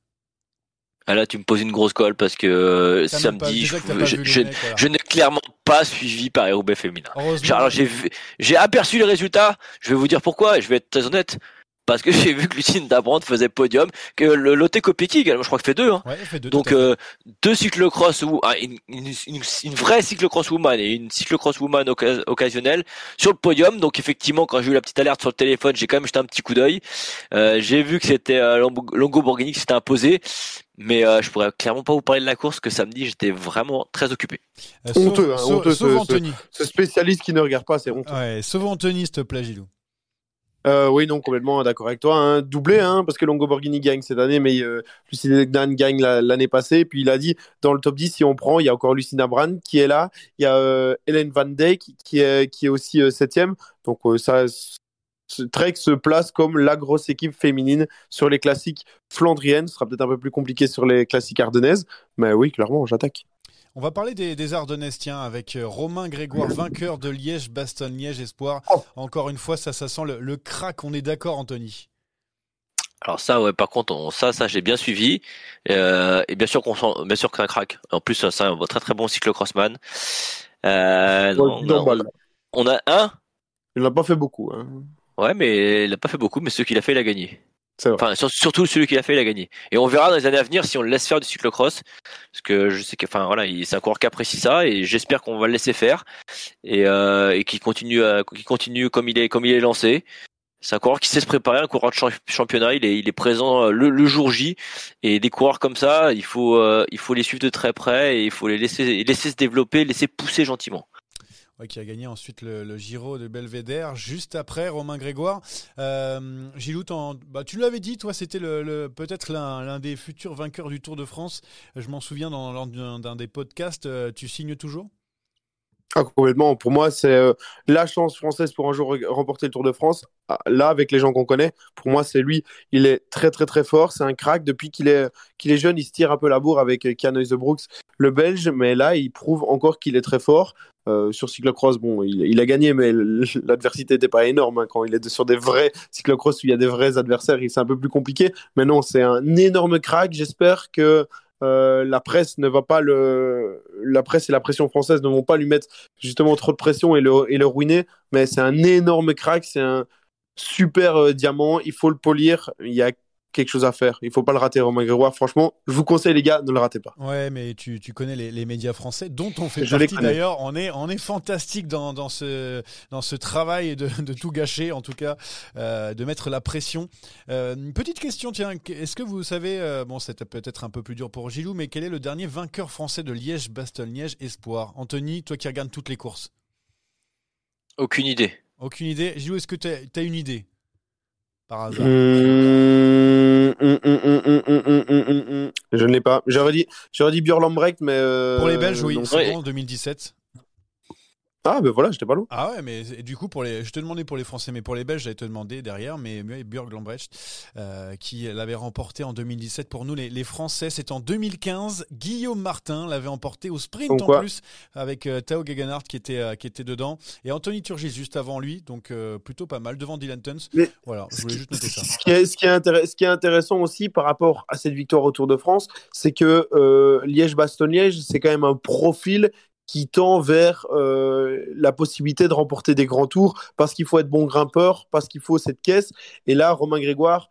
[SPEAKER 5] Ah là, tu me poses une grosse colle parce que euh, samedi, je, n'ai clairement pas suivi Paris-Roubaix féminin. Alors j'ai aperçu les résultats. Je vais vous dire pourquoi. Je vais être très honnête parce que j'ai vu que Lucine Dabrand faisait podium, que le Lotte Kopecky également, je crois qu'il fait deux. Hein. fait deux Donc euh, deux cyclocross ou ah, une, une, une, vraie cyclocross woman et une cyclocross woman occasionnelle sur le podium. Donc effectivement, quand j'ai eu la petite alerte sur le téléphone, j'ai quand même jeté un petit coup d'œil. Euh, j'ai vu que c'était euh, Longo Borghini qui s'était imposé. Mais euh, je pourrais clairement pas vous parler de la course que samedi j'étais vraiment très occupé.
[SPEAKER 2] Euh, honteux, hein, honteux ce, ce, spécialiste qui ne regarde pas, c'est honteux.
[SPEAKER 3] Ouais, sauve Anthony, s'il te plaît, Gilou.
[SPEAKER 2] Euh, oui, non, complètement d'accord avec toi. Hein. Doublé, hein, parce que Longo Borghini gagne cette année, mais euh, Dan gagne l'année passée. Puis il a dit, dans le top 10, si on prend, il y a encore Lucinda Brand qui est là. Il y a euh, Hélène Van Dijk qui est, qui est aussi euh, septième. Donc euh, ça, Trek se place comme la grosse équipe féminine sur les classiques flandriennes. Ce sera peut-être un peu plus compliqué sur les classiques ardennaises. Mais oui, clairement, j'attaque.
[SPEAKER 3] On va parler des, des Ardennaises, tiens, avec euh, Romain Grégoire, vainqueur de Liège, Bastogne, Liège, Espoir. Oh. Encore une fois, ça, ça sent le, crack. On est d'accord, Anthony?
[SPEAKER 5] Alors ça, ouais, par contre, ça, ça, j'ai bien suivi. Euh, et bien sûr qu'on sent, bien sûr qu'un crack. En plus, c'est un très très bon cyclocrossman. Euh, on, a un.
[SPEAKER 2] Il n'a pas fait beaucoup. Hein.
[SPEAKER 5] Ouais, mais il n'a pas fait beaucoup, mais ce qu'il a fait, il a gagné. Enfin, surtout celui qui l'a fait, il a gagné. Et on verra dans les années à venir si on le laisse faire du cyclocross, parce que je sais que, enfin voilà, c'est un coureur qui apprécie ça, et j'espère qu'on va le laisser faire et, euh, qu'il continue, continue comme il est, comme il est lancé. C'est un coureur qui sait se préparer, un coureur de championnat. Il est, il est présent euh, le, jour J. Et des coureurs comme ça, il faut, euh, il faut les suivre de très près et il faut les laisser, laisser se développer, laisser pousser gentiment
[SPEAKER 3] qui a gagné ensuite le, Giro de Belvédère, juste après Romain Grégoire. Euh, Gilou, bah, tu l'avais dit, toi, c'était le, peut-être l'un des futurs vainqueurs du Tour de France. Je m'en souviens dans, lors d'un des podcasts. Euh, tu signes toujours?
[SPEAKER 2] Ah, complètement. Pour moi, c'est euh, la chance française pour un jour remporter le Tour de France. Ah, là, avec les gens qu'on connaît, pour moi, c'est lui. Il est très, très, très fort. C'est un crack. Depuis qu'il est, qu'il est jeune, il se tire un peu la bourre avec Kian de Brooks, le Belge. Mais là, il prouve encore qu'il est très fort. Euh, sur cyclocross, bon, il, a gagné, mais l'adversité n'était pas énorme. Hein. Quand il est sur des vrais cyclocross où il y a des vrais adversaires, c'est un peu plus compliqué. Mais non, c'est un énorme crack. J'espère que la presse ne va pas le, la presse et la pression française ne vont pas lui mettre justement trop de pression et le, et le ruiner. Mais c'est un énorme crack, c'est un super diamant. Il faut le polir. Il y a quelque chose à faire. Il faut pas le rater, Romain Grégoire. Franchement, je vous conseille, les gars, ne le ratez pas.
[SPEAKER 3] Ouais, mais tu, tu connais les, les, médias français, dont on fait partie d'ailleurs. On est, on est fantastique dans, dans, ce, dans ce travail de, de tout gâcher, en tout cas, euh, de mettre la pression. Euh, une petite question, tiens, est-ce que vous savez, euh, bon, c'est peut-être un peu plus dur pour Gilou, mais quel est le dernier vainqueur français de Liège-Bastogne-Liège Espoir? Anthony, toi qui regardes toutes les courses
[SPEAKER 5] Aucune idée.
[SPEAKER 3] Aucune idée. Gilou, est-ce que tu as, as, une idée? Par hasard
[SPEAKER 2] je ne l'ai pas. J'aurais dit, j'aurais dit Björn Lambrecht, mais.
[SPEAKER 3] Pour les Belges, oui, c'est en 2017.
[SPEAKER 2] Ah, ben voilà, j'étais pas loin.
[SPEAKER 3] Ah ouais, mais du coup, pour les, je te demandais pour les Français, mais pour les Belges, j'allais te demander derrière, mais Björn Lambrecht, euh, qui l'avait remporté en 2017 pour nous, les, les Français. C'est en 2015. Guillaume Martin l'avait emporté au sprint en plus, avec euh, Tao Gegenhardt qui était, euh, qui était dedans, et Anthony Turgis juste avant lui, donc euh, plutôt pas mal, devant Dylan Tuns. voilà, je voulais juste noter ça.
[SPEAKER 2] Ce qui, est, ce, qui est ce qui est intéressant aussi par rapport à cette victoire au Tour de France, c'est que Liège-Bastogne-Liège, c'est quand même un profil qui tend vers euh, la possibilité de remporter des grands tours parce qu'il faut être bon grimpeur, parce qu'il faut cette caisse. Et là, Romain Grégoire,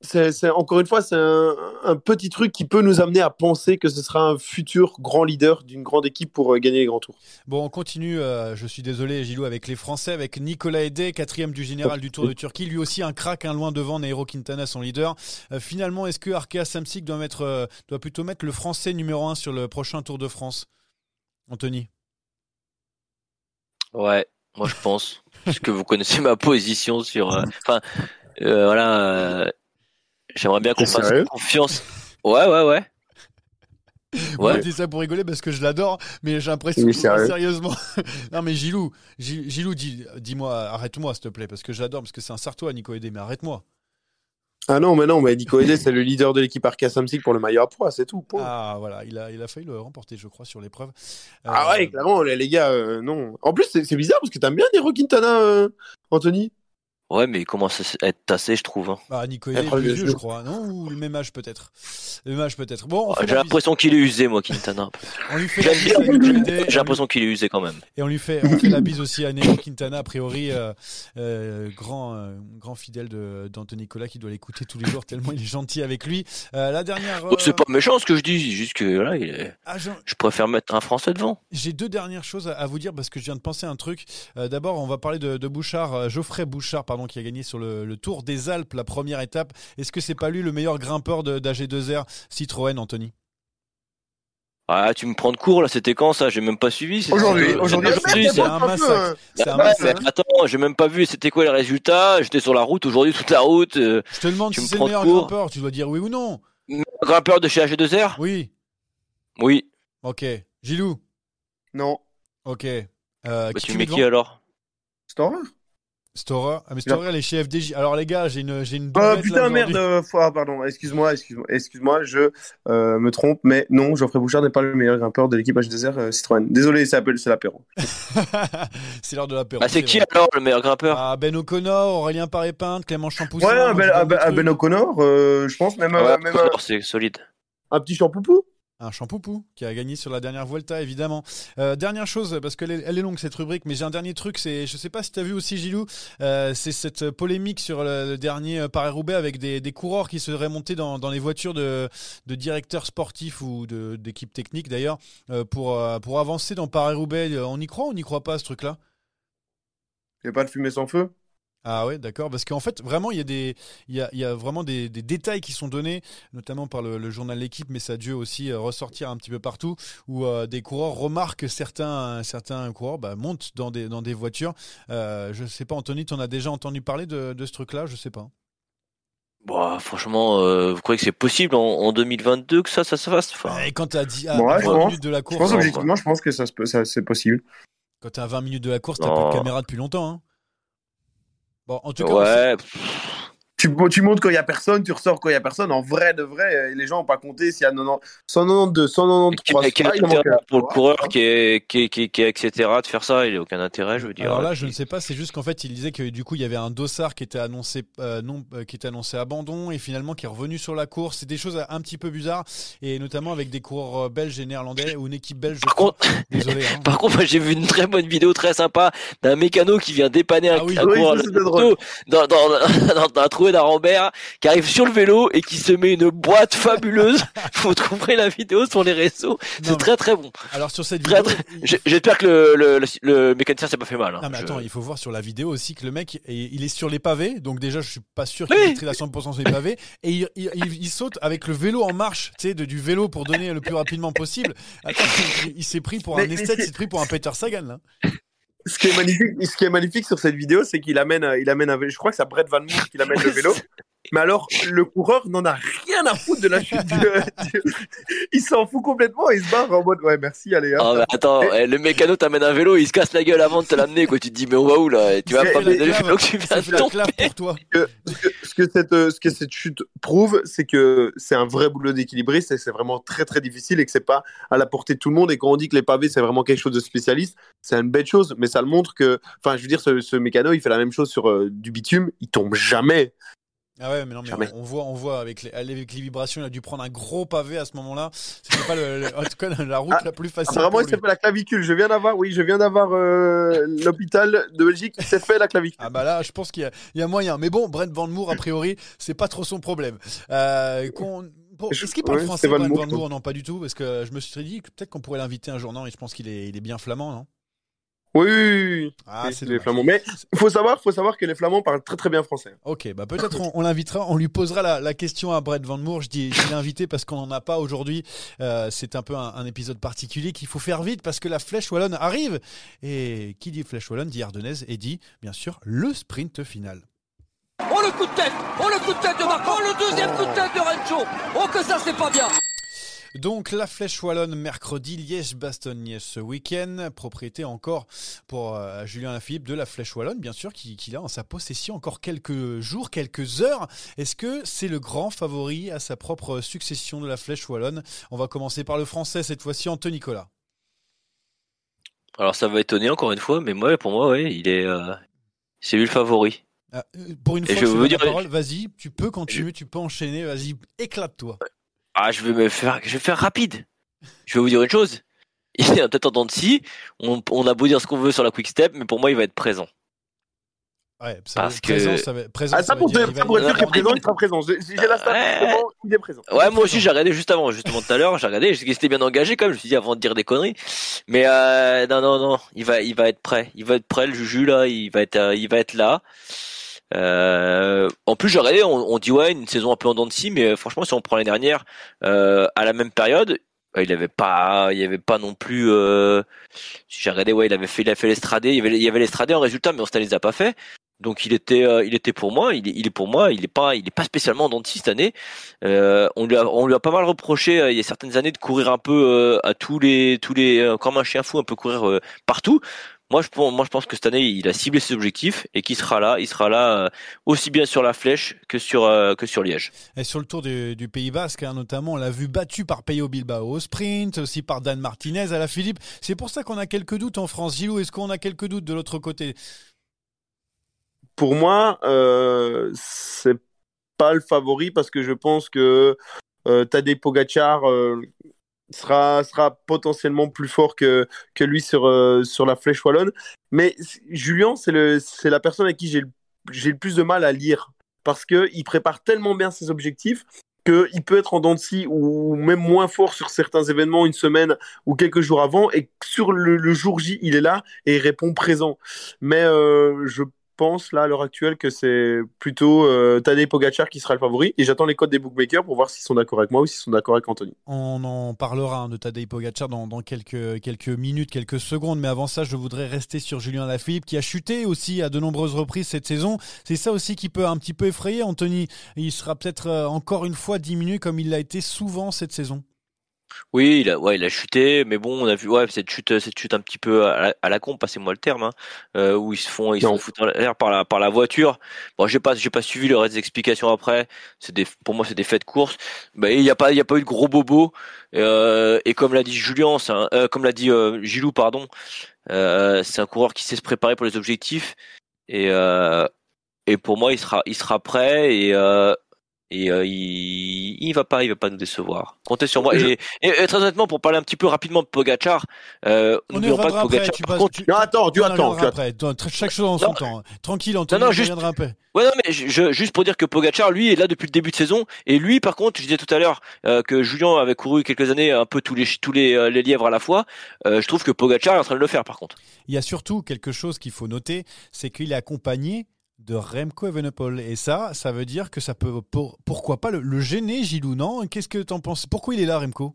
[SPEAKER 2] c'est encore une fois, c'est un, petit truc qui peut nous amener à penser que ce sera un futur grand leader d'une grande équipe pour euh, gagner les grands tours.
[SPEAKER 3] Bon, on continue. Euh, je suis désolé, Gilou, avec les Français, avec Nicolas Edé, quatrième du général du Tour de Turquie. Lui aussi, un crack, un loin devant Nairo Quintana, son leader. finalement, est-ce que Arkea Samsic doit, mettre, doit plutôt mettre le Français numéro un sur le prochain Tour de France? Anthony
[SPEAKER 5] Ouais, moi je pense. parce que vous connaissez ma position sur. Euh, enfin, euh, voilà. Euh, j'aimerais bien qu'on fasse confiance. Ouais, ouais, ouais.
[SPEAKER 3] Ouais. dis ça pour rigoler parce que je l'adore, mais j'ai l'impression que sérieusement. non mais Gilou, Gilou, dis-moi, arrête-moi s'il te plaît, parce que j'adore, parce que c'est un sartois Nico Edé, mais arrête-moi.
[SPEAKER 2] Ah non, mais non, mais Nico Edé, c'est le leader de l'équipe Arkea Samsic pour le maillot à poids, c'est tout.
[SPEAKER 3] Ah voilà, il a, il a failli le remporter, je crois, sur l'épreuve.
[SPEAKER 2] Ah ouais, euh, clairement, les, gars, euh, non. En plus, c'est bizarre parce que t'aimes bien Nero Quintana, euh, Anthony?
[SPEAKER 5] Ouais, mais il commence à être tassé, je trouve. Hein.
[SPEAKER 3] Bah, Nico est plus vieux, je crois, non? Ou le même âge peut-être. Le même âge peut-être. Bon,
[SPEAKER 5] j'ai l'impression qu'il est usé, moi, Quintana.
[SPEAKER 3] on lui fait J'ai
[SPEAKER 5] l'impression qu'il est usé quand même.
[SPEAKER 3] Et on lui fait, on fait la bise aussi à Nero Quintana, a priori euh, euh, grand, euh, grand fidèle d'Anthony Nicolas qui doit l'écouter tous les jours tellement il est gentil avec lui. la dernière.
[SPEAKER 5] Oh, c'est pas méchant ce que je dis, juste que là, il est... Ah, je préfère mettre un Français devant.
[SPEAKER 3] J'ai deux dernières choses à, vous dire parce que je viens de penser à un truc. D'abord, on va parler de, de Bouchard, Geoffrey Bouchard, pardon qui a gagné sur le, Tour des Alpes, la première étape. Est-ce que c'est pas lui le meilleur grimpeur d'AG2R Citroën, Anthony?
[SPEAKER 5] Ah, tu me prends de court là, c'était quand ça? J'ai même pas suivi.
[SPEAKER 2] Aujourd'hui, aujourd'hui,
[SPEAKER 3] c'est un massacre. C'est un massacre.
[SPEAKER 5] Attends, j'ai même pas vu. C'était quoi les résultats J'étais sur la route aujourd'hui, toute la route. Euh,
[SPEAKER 3] Je te demande si c'est le meilleur grimpeur. Tu dois dire oui ou non.
[SPEAKER 5] Grimpeur de chez AG2R
[SPEAKER 3] Oui.
[SPEAKER 5] Oui.
[SPEAKER 3] Ok. Gilou?
[SPEAKER 2] Non.
[SPEAKER 3] Ok.
[SPEAKER 5] Euh, bah, qui tu mets qui alors?
[SPEAKER 2] Storer
[SPEAKER 3] Storer Ah, mais Storer, elle est chez FDJ. Alors, les gars, j'ai une, j'ai une
[SPEAKER 2] Ah, putain, merde, euh, ah, pardon, excuse-moi, excuse-moi, excuse-moi, je euh, me trompe, mais non, Geoffrey Bouchard n'est pas le meilleur grimpeur de l'équipe H2R euh, Citroën. Désolé, c'est l'apéro.
[SPEAKER 3] c'est l'heure de l'apéro.
[SPEAKER 5] Ah, c'est qui alors le meilleur grimpeur?
[SPEAKER 3] Ah, Ben O'Connor, Aurélien Paré-Pinte, Clément Champoussin.
[SPEAKER 2] Ouais, ben, ben, ben O'Connor, je pense, même. Ouais, même
[SPEAKER 5] c'est solide.
[SPEAKER 2] Un petit champoupou?
[SPEAKER 3] Un champoupou qui a gagné sur la dernière Vuelta, évidemment. Euh, dernière chose, parce qu'elle est, elle est longue cette rubrique, mais j'ai un dernier truc. C'est, je sais pas si tu as vu aussi, Gilou, euh, c'est cette polémique sur le, dernier Paris-Roubaix avec des, coureurs qui seraient montés dans, les voitures de, de directeurs sportifs ou d'équipes techniques d'ailleurs euh, pour, pour avancer dans Paris-Roubaix. On y croit ou on n'y croit pas à ce truc-là?
[SPEAKER 2] Il n'y a pas de fumée sans feu?
[SPEAKER 3] Ah ouais, d'accord. Parce qu'en fait, vraiment, il y a, des, il y a, il y a vraiment des, des, détails qui sont donnés, notamment par le, journal L'équipe, mais ça a dû aussi euh, ressortir un petit peu partout, où euh, des coureurs remarquent certains, certains coureurs bah, montent dans des, dans des voitures. Euh, je sais pas, Anthony, tu en as déjà entendu parler de, de ce truc-là? Je sais pas.
[SPEAKER 5] Bon, franchement, euh, vous croyez que c'est possible en, 2022 que ça, ça se fasse? Enfin...
[SPEAKER 3] Et quand tu as dit à 20 minutes de la course.
[SPEAKER 2] Je pense, objectivement, je pense que ça, ça c'est possible.
[SPEAKER 3] Quand tu as 20 minutes de la course, tu n'as plus de caméra depuis longtemps. Hein
[SPEAKER 5] Bon, en tout cas. Ouais.
[SPEAKER 2] Tu, tu montes quand il y a personne, tu ressors quand il y a personne. En vrai de vrai, les gens n'ont pas compté s'il y a 192, 193
[SPEAKER 5] quel, intérêt pour le coureur qui est, qui, qui, qui etc. de faire ça? Il a aucun intérêt, je veux dire.
[SPEAKER 3] Alors là, je ne sais pas. C'est juste qu'en fait, il disait que du coup, il y avait un dossard qui était annoncé euh, non, euh, qui était annoncé abandon et finalement qui est revenu sur la course. C'est des choses un petit peu bizarres et notamment avec des coureurs euh, belges et néerlandais ou une équipe belge.
[SPEAKER 5] Par contre, désolé. Hein. Par contre, j'ai vu une très bonne vidéo très sympa d'un mécano qui vient dépanner un, ah coureur dans, dans, dans, dans, un trou d'Arambert qui arrive sur le vélo et qui se met une boîte fabuleuse. Vous trouverez la vidéo sur les réseaux. C'est très très bon.
[SPEAKER 3] Alors sur cette vidéo,
[SPEAKER 5] j'espère que le, le, le, mécanicien s'est pas fait mal. Hein.
[SPEAKER 3] Non mais attends, il faut voir sur la vidéo aussi que le mec, il est sur les pavés, donc déjà je suis pas sûr qu'il maîtrise à 100% sur les pavés, et il, il, saute avec le vélo en marche, tu sais, du vélo pour donner le plus rapidement possible. Attends, il, s'est pris pour un esthète, il s'est pris pour un Peter Sagan là.
[SPEAKER 2] Ce qui est magnifique, sur cette vidéo, c'est qu'il amène, il amène un, je crois que c'est Brett Van Moor qui amène le vélo. Mais alors, le coureur n'en a rien à foutre de la chute du, Il s'en fout complètement, il se barre en mode ouais, merci, allez.
[SPEAKER 5] Oh, attends, eh, le mécano t'amène un vélo, il se casse la gueule avant de te l'amener, quoi. Tu te dis, mais on va où là? Tu vas pas me le vélo que tu viens de tomber.
[SPEAKER 3] pour toi.
[SPEAKER 2] Ce que, cette, ce que cette chute prouve, c'est que c'est un vrai boulot d'équilibriste et c'est vraiment très très difficile et que c'est pas à la portée de tout le monde. Et quand on dit que les pavés c'est vraiment quelque chose de spécialiste, c'est une belle chose, mais ça le montre que, enfin, je veux dire, ce, mécano il fait la même chose sur euh, du bitume, il tombe jamais.
[SPEAKER 3] Ah ouais, mais non, mais on, voit, on voit avec les, avec les vibrations, il a dû prendre un gros pavé à ce moment-là. C'était pas le, en tout cas la route ah, la plus facile.
[SPEAKER 2] Vraiment, il s'est fait la clavicule. Je viens d'avoir, oui, je viens d'avoir euh, l'hôpital de Belgique qui s'est fait la clavicule.
[SPEAKER 3] Ah bah là, je pense qu'il y, y, a moyen. Mais bon, Brent Van Moor, a priori, c'est pas trop son problème. Euh, Est-ce qu'il parle français, Brent Van Moor Non, pas du tout, parce que je me suis dit peut-être qu'on pourrait l'inviter un jour. Non, et je pense qu'il est, il est bien flamand, non?
[SPEAKER 2] Oui, oui, oui. Ah, c'est les Flamands. Mais il faut savoir, faut savoir que les Flamands parlent très très bien français.
[SPEAKER 3] Ok, bah peut-être on, l'invitera, on lui posera la, question à Brett Van Moor. Je dis, je l'ai invité parce qu'on n'en a pas aujourd'hui. Euh, c'est un peu un, épisode particulier qu'il faut faire vite parce que la Flèche Wallonne arrive. Et qui dit Flèche Wallonne dit Ardennaise et dit, bien sûr, le sprint final.
[SPEAKER 4] Oh le coup de tête Oh le coup de tête de Marco Oh le deuxième coup de tête de Rencho Oh que ça c'est pas bien
[SPEAKER 3] donc la Flèche Wallonne mercredi, Liège-Bastogne ce week-end. Propriété encore pour euh, Julien Lafilippe de la Flèche Wallonne, bien sûr, qui, qui a en sa possession encore quelques jours, quelques heures. Est-ce que c'est le grand favori à sa propre succession de la Flèche Wallonne? On va commencer par le français cette fois-ci, Anthony Nicolas.
[SPEAKER 5] Alors ça va étonner encore une fois, mais moi, pour moi, oui, il est, euh, c'est lui le favori.
[SPEAKER 3] Ah, euh, pour une fois, je veux dire, parole, vas-y, tu peux continuer, tu peux enchaîner, vas-y, éclate-toi.
[SPEAKER 5] Ah, je vais me faire, je vais faire rapide. Je vais vous dire une chose. Il est peut-être en dents de scie. On, on, a beau dire ce qu'on veut sur la quick step, mais pour moi, il va être présent.
[SPEAKER 3] Ouais, ça Parce que... présent, ça va... présent,
[SPEAKER 2] ah, ça, pour, dire, ça pour dire qu'il est présent, il sera présent. J'ai la stat, ouais. il est présent.
[SPEAKER 5] Ouais, moi aussi, j'ai regardé juste avant, justement tout à l'heure, j'ai regardé, qu'il était bien engagé quand même, je me suis dit avant de dire des conneries. Mais euh, non, non, non, il va, il va être prêt. Il va être prêt, le Juju, là, il va être, euh, il va être là. Euh, en plus, j'ai regardé, on, dit ouais, une saison un peu en dents mais franchement, si on prend l'année dernière, euh, à la même période, euh, il avait pas, il avait pas non plus. Euh, j'ai regardé, ouais, il avait fait, il a fait l'estradé, il y avait, il en résultat, mais on ne les a pas fait. Donc il était, euh, il était pour moi, il est, pour moi, il est pas, il est pas spécialement en cette année. Euh, on lui a, on lui a pas mal reproché il y a certaines années de courir un peu à tous les, tous les, comme un chien fou, un peu courir partout. Moi je, moi, je pense que cette année, il a ciblé ses objectifs et qu'il sera là. Il sera là euh, aussi bien sur la flèche que sur, euh, que sur Liège.
[SPEAKER 3] Et sur le tour du, Pays Basque, hein, notamment, on l'a vu battu par Peyo Bilbao au sprint, aussi par Dan Martinez à la Philippe. C'est pour ça qu'on a quelques doutes en France. Gilou, est-ce qu'on a quelques doutes de l'autre côté?
[SPEAKER 2] Pour moi, euh, c'est pas le favori parce que je pense que euh, Tadej Pogacar, euh, sera, sera potentiellement plus fort que, que lui sur, euh, sur la flèche wallonne. Mais Julien, c'est la personne avec qui j'ai le, plus de mal à lire parce qu'il prépare tellement bien ses objectifs qu'il peut être en dents de ou même moins fort sur certains événements une semaine ou quelques jours avant et sur le, jour J il est là et il répond présent mais euh, je pense là à l'heure actuelle que c'est plutôt euh, Tadej Pogacar qui sera le favori? Et j'attends les codes des bookmakers pour voir s'ils sont d'accord avec moi ou s'ils sont d'accord avec Anthony.
[SPEAKER 3] On en parlera hein, de Tadej Pogacar dans, quelques, quelques minutes, quelques secondes, mais avant ça je voudrais rester sur Julien Lafilippe qui a chuté aussi à de nombreuses reprises cette saison. C'est ça aussi qui peut un petit peu effrayer Anthony. Il sera peut-être euh, encore une fois diminué comme il l'a été souvent cette saison.
[SPEAKER 5] Oui, il a, ouais, il a chuté, mais bon, on a vu, ouais, cette chute, cette chute un petit peu à la, à la con, passez-moi le terme, hein, euh, où ils se font, ils se font foutre en l'air par la, par la voiture. Bon, j'ai pas, j'ai pas suivi le reste des explications après. C'est des, pour moi, c'est des faits de course. Bah, il y a pas, il y a pas eu de gros bobo. Euh, et comme l'a dit Julien, euh, comme l'a dit euh, Gilou, pardon, euh, c'est un coureur qui sait se préparer pour les objectifs. Et, et pour moi, il sera, il sera prêt et et euh, il, il va pas, il va pas nous décevoir. Comptez sur moi. Et, très honnêtement, pour parler un petit peu rapidement de Pogachar,
[SPEAKER 3] euh, n'oublions pas que Pogachar. tu
[SPEAKER 2] Non, attends, tu attends.
[SPEAKER 3] Après. Chaque chose en son temps. Tranquille, Anthony, non, non, juste... un peu.
[SPEAKER 5] Ouais, non, mais je, juste pour dire que Pogachar, lui, est là depuis le début de saison. Et lui, par contre, je disais tout à l'heure euh, que Julien avait couru quelques années un peu tous les tous les, euh, les lièvres à la fois. Euh, je trouve que Pogachar est en train de le faire, par contre.
[SPEAKER 3] Il y a surtout quelque chose qu'il faut noter, c'est qu'il est accompagné de Remco Evenepoel. Et ça, ça veut dire que ça peut, pourquoi pas le, gêner, Gilou, non? Qu'est-ce que tu en penses? Pourquoi il est là, Remco?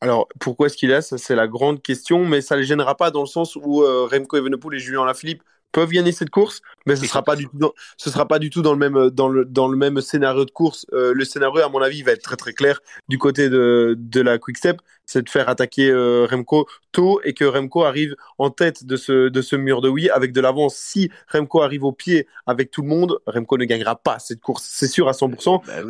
[SPEAKER 2] Alors, pourquoi est-ce qu'il est là? Ça, c'est la grande question, mais ça ne les gênera pas dans le sens où euh, Remco Evenepoel et Julien Lafilippe peuvent gagner cette course, mais ce sera pas du tout dans, ce sera pas du tout dans le même dans le dans le même scénario de course. Euh, le scénario, à mon avis, va être très très clair du côté de de la Quick Step, c'est de faire attaquer euh, Remco tôt et que Remco arrive en tête de ce de ce mur de oui avec de l'avance. Si Remco arrive au pied avec tout le monde, Remco ne gagnera pas cette course, c'est sûr à 100%. Bah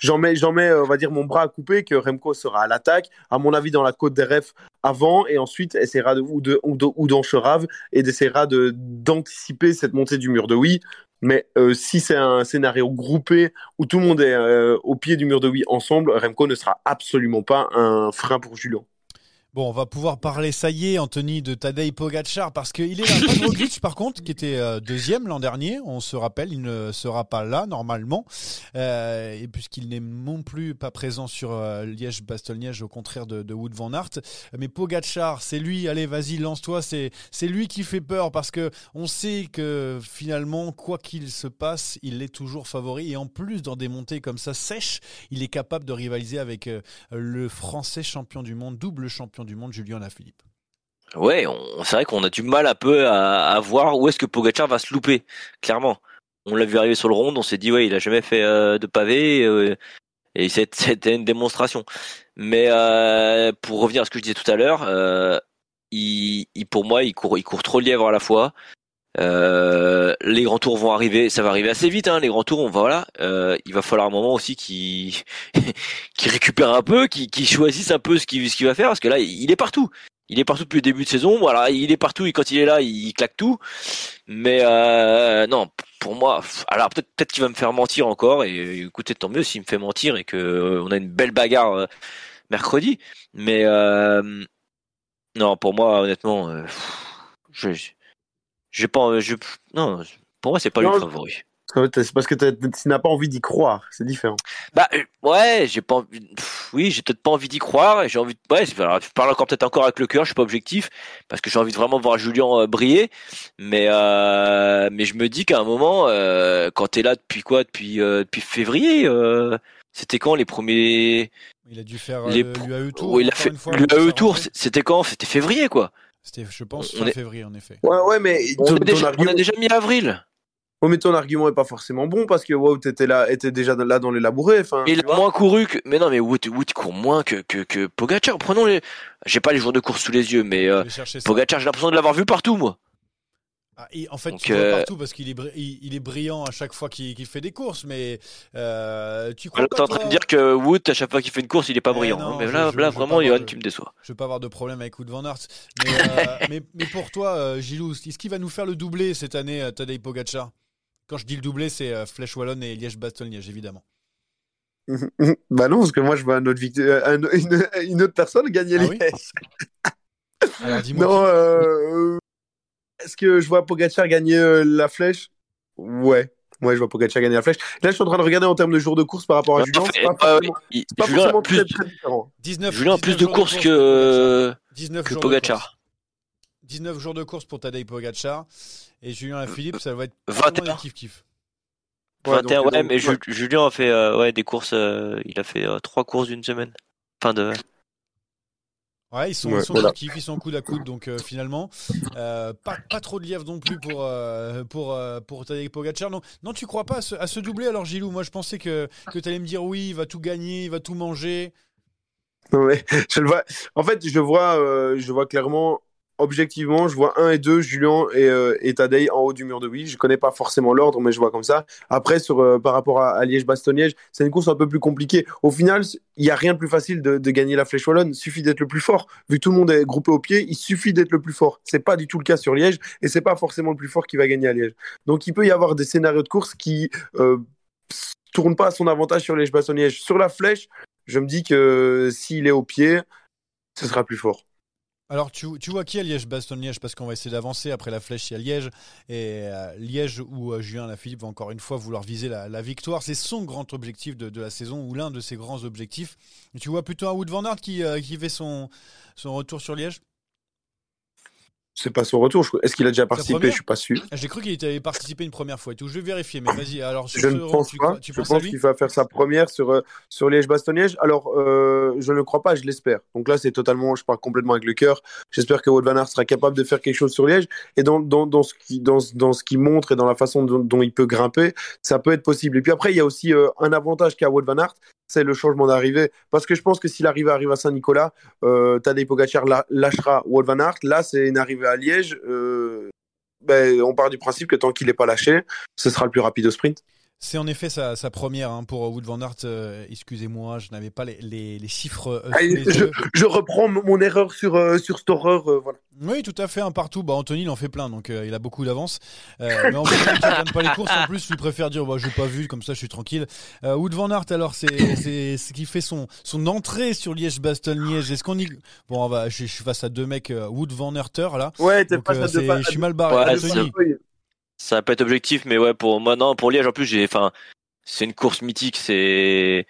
[SPEAKER 2] J'en mets, j'en mets, on va dire, mon bras à couper que Remco sera à l'attaque, à mon avis, dans la côte des refs avant, et ensuite essaiera de, ou, de, ou, et essaiera de, d'anticiper cette montée du mur de oui. Mais euh, si c'est un scénario groupé où tout le monde est euh, au pied du mur de oui ensemble, Remco ne sera absolument pas un frein pour Julien.
[SPEAKER 3] Bon, on va pouvoir parler, ça y est, Anthony, de Tadej Pogacar, parce qu'il est là. Pas par contre, qui était euh, deuxième l'an dernier. On se rappelle, il ne sera pas là, normalement. Euh, et puisqu'il n'est non plus pas présent sur euh, Liège-Bastogne-Liège, au contraire de, Wood van Aert. Mais Pogacar, c'est lui, allez, vas-y, lance-toi. C'est, c'est lui qui fait peur, parce que on sait que finalement, quoi qu'il se passe, il est toujours favori. Et en plus, dans des montées comme ça, sèches, il est capable de rivaliser avec le français champion du monde, double champion du monde, Julien Lafilippe.
[SPEAKER 5] Ouais, c'est vrai qu'on a du mal un peu à, voir où est-ce que Pogacar va se louper, clairement. On l'a vu arriver sur le rond, on s'est dit ouais, il a jamais fait euh, de pavé euh, et c'était une démonstration. Mais euh, pour revenir à ce que je disais tout à l'heure, il, pour moi, il court, il court trop lièvre à la fois. Les grands tours vont arriver, ça va arriver assez vite. Hein, les grands tours, on voilà. il va falloir un moment aussi qui qui récupère un peu, qui, qui choisisse un peu ce qu'il ce va faire, parce que là, il est partout. Il est partout depuis le début de saison. Voilà, il est partout et quand il est là, il claque tout. Mais euh, non, pour moi, alors peut-être peut-être qu'il va me faire mentir encore. Et écoutez, tant mieux s'il me fait mentir et que euh, on a une belle bagarre euh, mercredi. Mais euh, non, pour moi, honnêtement, je j'ai pas, je, non, pour moi, c'est pas le favori.
[SPEAKER 2] C'est parce que tu n'as pas envie d'y croire, c'est différent.
[SPEAKER 5] Bah euh, ouais, j'ai pas envie. oui, j'ai peut-être pas envie d'y croire. J'ai envie. De... Ouais, je parle encore peut-être encore avec le cœur. Je suis pas objectif parce que j'ai envie de vraiment voir Julien euh, briller. Mais euh... mais je me dis qu'à un moment, euh, quand t'es là depuis quoi, depuis depuis février, c'était quand les premiers.
[SPEAKER 3] Il a dû faire les... l'UAE Tour.
[SPEAKER 5] Oui, il a fait l'UAE Tour. C'était quand? C'était février quoi.
[SPEAKER 3] C'était, je pense, fin février en effet.
[SPEAKER 2] Ouais, ouais, mais
[SPEAKER 5] on, déjà, on a déjà mis avril.
[SPEAKER 2] Oh, mais ton argument est pas forcément bon parce que Wout était là, était déjà là dans les labourés. Enfin,
[SPEAKER 5] il a moins couru que. Mais non, mais Wout, Wout court moins que, que, que Pogacar. Prenons les. J'ai pas les jours de course sous les yeux, mais euh, Pogacar, j'ai l'impression de l'avoir vu partout, moi.
[SPEAKER 3] Ah, en fait, tu euh... partout parce qu'il est, il, est brillant à chaque fois qu'il fait des courses, mais euh, tu crois.
[SPEAKER 5] T'es en train de dire que Wout, à chaque fois qu'il fait une course, il est pas eh brillant. hein, mais là, là vraiment, Johan, tu me déçois.
[SPEAKER 3] Je veux pas avoir de problème avec Wout van Aert. Mais, euh, mais, mais, pour toi, euh, Gilou, est-ce qu'il va nous faire le doublé cette année, Tadej Pogacar? Quand je dis le doublé, c'est euh, Flèche Wallonne et Liège-Bastogne-Liège, évidemment.
[SPEAKER 2] bah non, parce que moi, je vois un autre une, autre personne gagner ah Liège.
[SPEAKER 3] Alors, dis-moi.
[SPEAKER 2] Non, euh, est-ce que je vois Pogacar gagner la Flèche? Ouais. Moi, je vois Pogacar gagner la flèche. Là, je suis en train de regarder en termes de jours de course par rapport à Julien. C'est pas, forcément,
[SPEAKER 5] plus,
[SPEAKER 2] très, différent.
[SPEAKER 5] 19, Julien a plus de courses que, 19 que Pogacar.
[SPEAKER 3] 19 jours de course pour Tadej Pogacar. Et Julien Philippe, ça va être
[SPEAKER 5] 21.
[SPEAKER 3] kiff kiff.
[SPEAKER 5] 21, ouais, mais Julien a fait euh, ouais, des courses, euh, il a fait euh, trois courses d'une semaine. Fin de.
[SPEAKER 3] Ouais, ils sont, ils sont kiff, ils sont coude à coude, donc finalement, pas, pas trop de lièvre non plus pour, pour, pour Tadej Pogacar. Non, non, tu crois pas à ce, à doublé alors, Gilou? Moi, je pensais que, que tu allais me dire oui, il va tout gagner, il va tout manger.
[SPEAKER 2] Ouais, je le vois. En fait, je vois, je vois clairement objectivement, je vois 1 et 2, Julien et, euh, Tadei en haut du mur de oui. Je connais pas forcément l'ordre, mais je vois comme ça. Après, sur, euh, par rapport à, Liège-Bastogne-Liège, c'est une course un peu plus compliquée. Au final, il n'y a rien de plus facile de, gagner la Flèche Wallonne. Il suffit d'être le plus fort. Vu que tout le monde est groupé au pied, il suffit d'être le plus fort. C'est pas du tout le cas sur Liège et c'est pas forcément le plus fort qui va gagner à Liège. Donc, il peut y avoir des scénarios de course qui euh, tournent pas à son avantage sur Liège-Bastogne-Liège. Sur la Flèche, je me dis que s'il est au pied, ce sera plus fort.
[SPEAKER 3] Alors, tu, vois qui à Liège, Baston-Liège Parce qu'on va essayer d'avancer. Après la flèche, il y a Liège. Et euh, Liège, où euh, Julien Lafilippe va encore une fois vouloir viser la, victoire. C'est son grand objectif de, la saison, ou l'un de ses grands objectifs. tu vois plutôt un Wood Van Aert qui, euh, qui fait son retour sur Liège?
[SPEAKER 2] C'est pas son retour. Est-ce qu'il a déjà participé? Je suis pas sûr.
[SPEAKER 3] J'ai cru qu'il avait participé une première fois et tout. Je vais vérifier, mais vas-y. Alors,
[SPEAKER 2] je ne pense pas. je pense qu'il va faire sa première sur, euh, sur Liège-Bastogne-Liège. Alors, euh, je ne crois pas, je l'espère. Donc là, c'est totalement, je parle complètement avec le cœur. J'espère que Wout van Aert sera capable de faire quelque chose sur Liège. Et dans, dans, dans ce qui, dans, dans ce qu'il montre et dans la façon dont, il peut grimper, ça peut être possible. Et puis après, il y a aussi euh, un avantage qu'a Wout van Aert, c'est le changement d'arrivée. Parce que je pense que si l'arrivée arrive à Saint-Nicolas, euh, Tadej Pogacar lâchera Wout van Aert. Là, c'est une arrivée à Liège. Euh, ben, on part du principe que tant qu'il n'est pas lâché, ce sera le plus rapide au sprint.
[SPEAKER 3] C'est en effet sa, première hein, pour Wood van Aert. Euh, excusez-moi, je n'avais pas les, chiffres.
[SPEAKER 2] Euh, je, reprends mon erreur sur, euh, sur horreur. voilà.
[SPEAKER 3] Oui, tout à fait, un partout. Bah, Anthony, il en fait plein, donc il a beaucoup d'avance. mais en plus, il ne pas les courses. En plus, il préfère dire bah, Je n'ai pas vu, comme ça, je suis tranquille. Wood van Aert, alors, c'est ce qui fait son, son entrée sur Liège-Bastogne-Liège. Est-ce qu'on y. Bon, va, je, suis face à deux mecs Wood van Aerter, là.
[SPEAKER 2] Ouais, t'es face à deux
[SPEAKER 3] Je suis mal barré. Anthony
[SPEAKER 5] ça va pas être objectif, mais ouais, pour moi, non, pour Liège, en plus, j'ai, enfin, c'est une course mythique, c'est.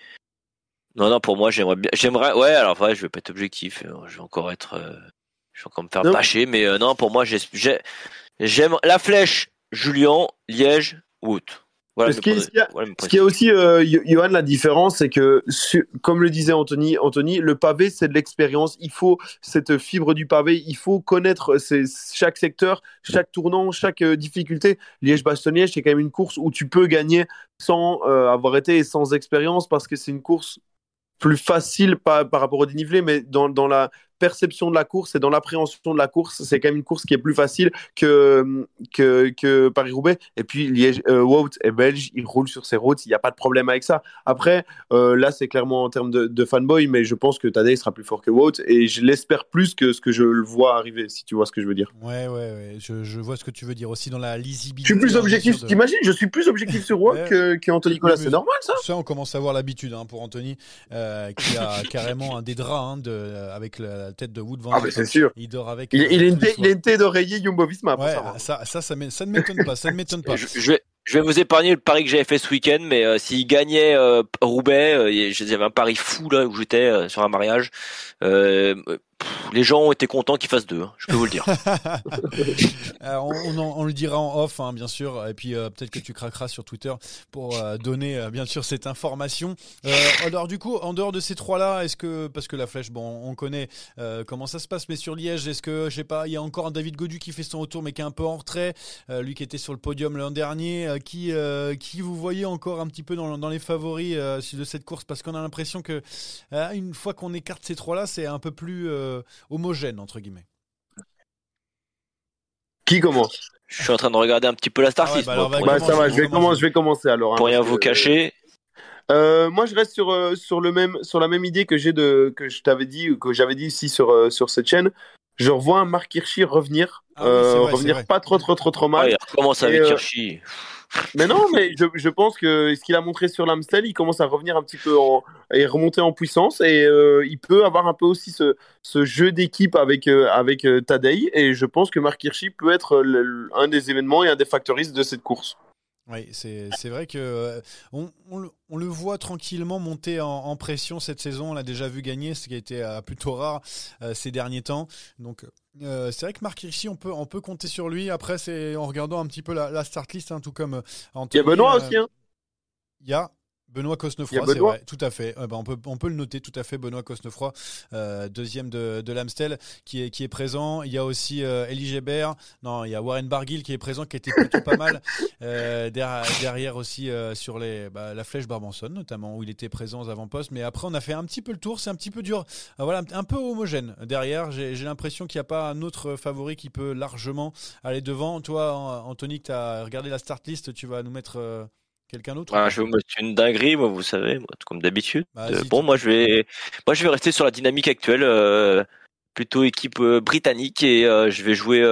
[SPEAKER 5] Non, non, pour moi, j'aimerais bien, j'aimerais, ouais, alors, ouais, je vais pas être objectif, euh, je vais encore être, euh, je vais encore me faire bâcher, mais euh, non, pour moi, j'ai, j'aime la flèche, Julien, Liège, Wout
[SPEAKER 2] ce, qui est, aussi, euh, Johan, la différence, c'est que, comme le disait Anthony, Anthony, le pavé, c'est de l'expérience. Il faut cette fibre du pavé. Il faut connaître chaque secteur, chaque tournant, chaque euh, difficulté. Liège-Bastogne-Liège, c'est quand même une course où tu peux gagner sans euh, avoir été et sans expérience parce que c'est une course plus facile par, par rapport au dénivelé, mais dans, dans la perception de la course et dans l'appréhension de la course, c'est quand même une course qui est plus facile que, que, que Paris-Roubaix. Et puis, Liège, euh, Wout est belge, il roule sur ses routes, il n'y a pas de problème avec ça. Après, euh, là, c'est clairement en termes de, de, fanboy, mais je pense que Tadej sera plus fort que Wout et je l'espère plus que ce que je le vois arriver, si tu vois ce que je veux dire.
[SPEAKER 3] Ouais, ouais, ouais. Je, je vois ce que tu veux dire aussi dans la lisibilité.
[SPEAKER 2] Je suis plus objectif, t'imagines, je suis plus objectif sur Wout que, Anthony Nicolas, c'est normal ça
[SPEAKER 3] Ça, on commence à avoir l'habitude hein, pour Anthony, euh, qui a carrément un des draps hein, de, avec la tête de Wood Van
[SPEAKER 2] Ah, c'est sûr.
[SPEAKER 3] Il dort avec.
[SPEAKER 2] Il, il, a une tête d'oreiller Jumbo Visma.
[SPEAKER 3] Ouais, ça, ça, ça, ça, ne m'étonne pas. Ça ne m'étonne pas.
[SPEAKER 5] je, vais, je vais vous épargner le pari que j'avais fait ce week-end, mais euh, s'il gagnait euh, Roubaix, euh, j'avais un pari fou là où j'étais euh, sur un mariage. Euh, les gens ont été contents qu'il fasse deux, hein, je peux vous le dire.
[SPEAKER 3] on, on, le dira en off, hein, bien sûr, et puis euh, peut-être que tu craqueras sur Twitter pour euh, donner, euh, bien sûr, cette information. alors du coup, en dehors de ces trois-là, est-ce que, parce que la flèche, bon, on connaît comment ça se passe, mais sur Liège, est-ce que, je sais pas, il y a encore David Godu qui fait son retour, mais qui est un peu en retrait, lui qui était sur le podium l'an dernier, qui, qui vous voyez encore un petit peu dans, dans les favoris de cette course, parce qu'on a l'impression que une fois qu'on écarte ces trois-là, c'est un peu plus homogène, entre guillemets.
[SPEAKER 2] Qui commence?
[SPEAKER 5] Je suis en train de regarder un petit peu la Star
[SPEAKER 2] ah bah, bah, ça va, je vais, commencer, je vais commencer alors.
[SPEAKER 5] Hein, pour rien vous cacher.
[SPEAKER 2] Euh, moi, je reste sur, euh, sur, le même, sur la même idée que j'ai de que je t'avais dit que j'avais dit ici sur, euh, sur cette chaîne. Je revois un Marc Hirschi revenir, ah revenir pas trop trop trop trop mal.
[SPEAKER 5] il commence avec Hirschi.
[SPEAKER 2] Mais non, mais je, pense que ce qu'il a montré sur l'Amstel, il commence à revenir un petit peu et remonter en puissance. Et euh, il peut avoir un peu aussi ce, ce jeu d'équipe avec, euh, avec euh, Tadei. Et je pense que Mark Hirschi peut être un des événements et un des factoristes de cette course.
[SPEAKER 3] Oui, c'est vrai que on, on, le voit tranquillement monter en, pression cette saison. On l'a déjà vu gagner, ce qui a été plutôt rare ces derniers temps. Donc euh, c'est vrai que Marc Hirschi, on peut, on peut compter sur lui. Après, c'est en regardant un petit peu la, start list, hein, tout comme
[SPEAKER 2] Il y a Benoît aussi. Hein.
[SPEAKER 3] Il y a Benoît Cosnefroy, c'est vrai, tout à fait. Bah, on, peut, on peut le noter, tout à fait. Benoît Cosnefroy, euh, deuxième de, de l'Amstel, qui est, qui est présent. Il y a aussi euh, Elie Gébert. Non, il y a Warren Barguil qui est présent, qui était plutôt pas mal. Euh, derrière, aussi euh, sur les, bah, la flèche Barbanson, notamment, où il était présent aux avant-postes. Mais après, on a fait un petit peu le tour. C'est un petit peu dur. voilà, un peu homogène. Derrière, j'ai l'impression qu'il n'y a pas un autre favori qui peut largement aller devant. Toi, Anthony, tu as regardé la start list, tu vas nous mettre Quelqu'un d'autre
[SPEAKER 5] ah, Je vais me une dinguerie, moi, vous savez, comme d'habitude. Bah, euh, bon, moi je vais, moi je vais rester sur la dynamique actuelle, euh, plutôt équipe euh, britannique, et je vais jouer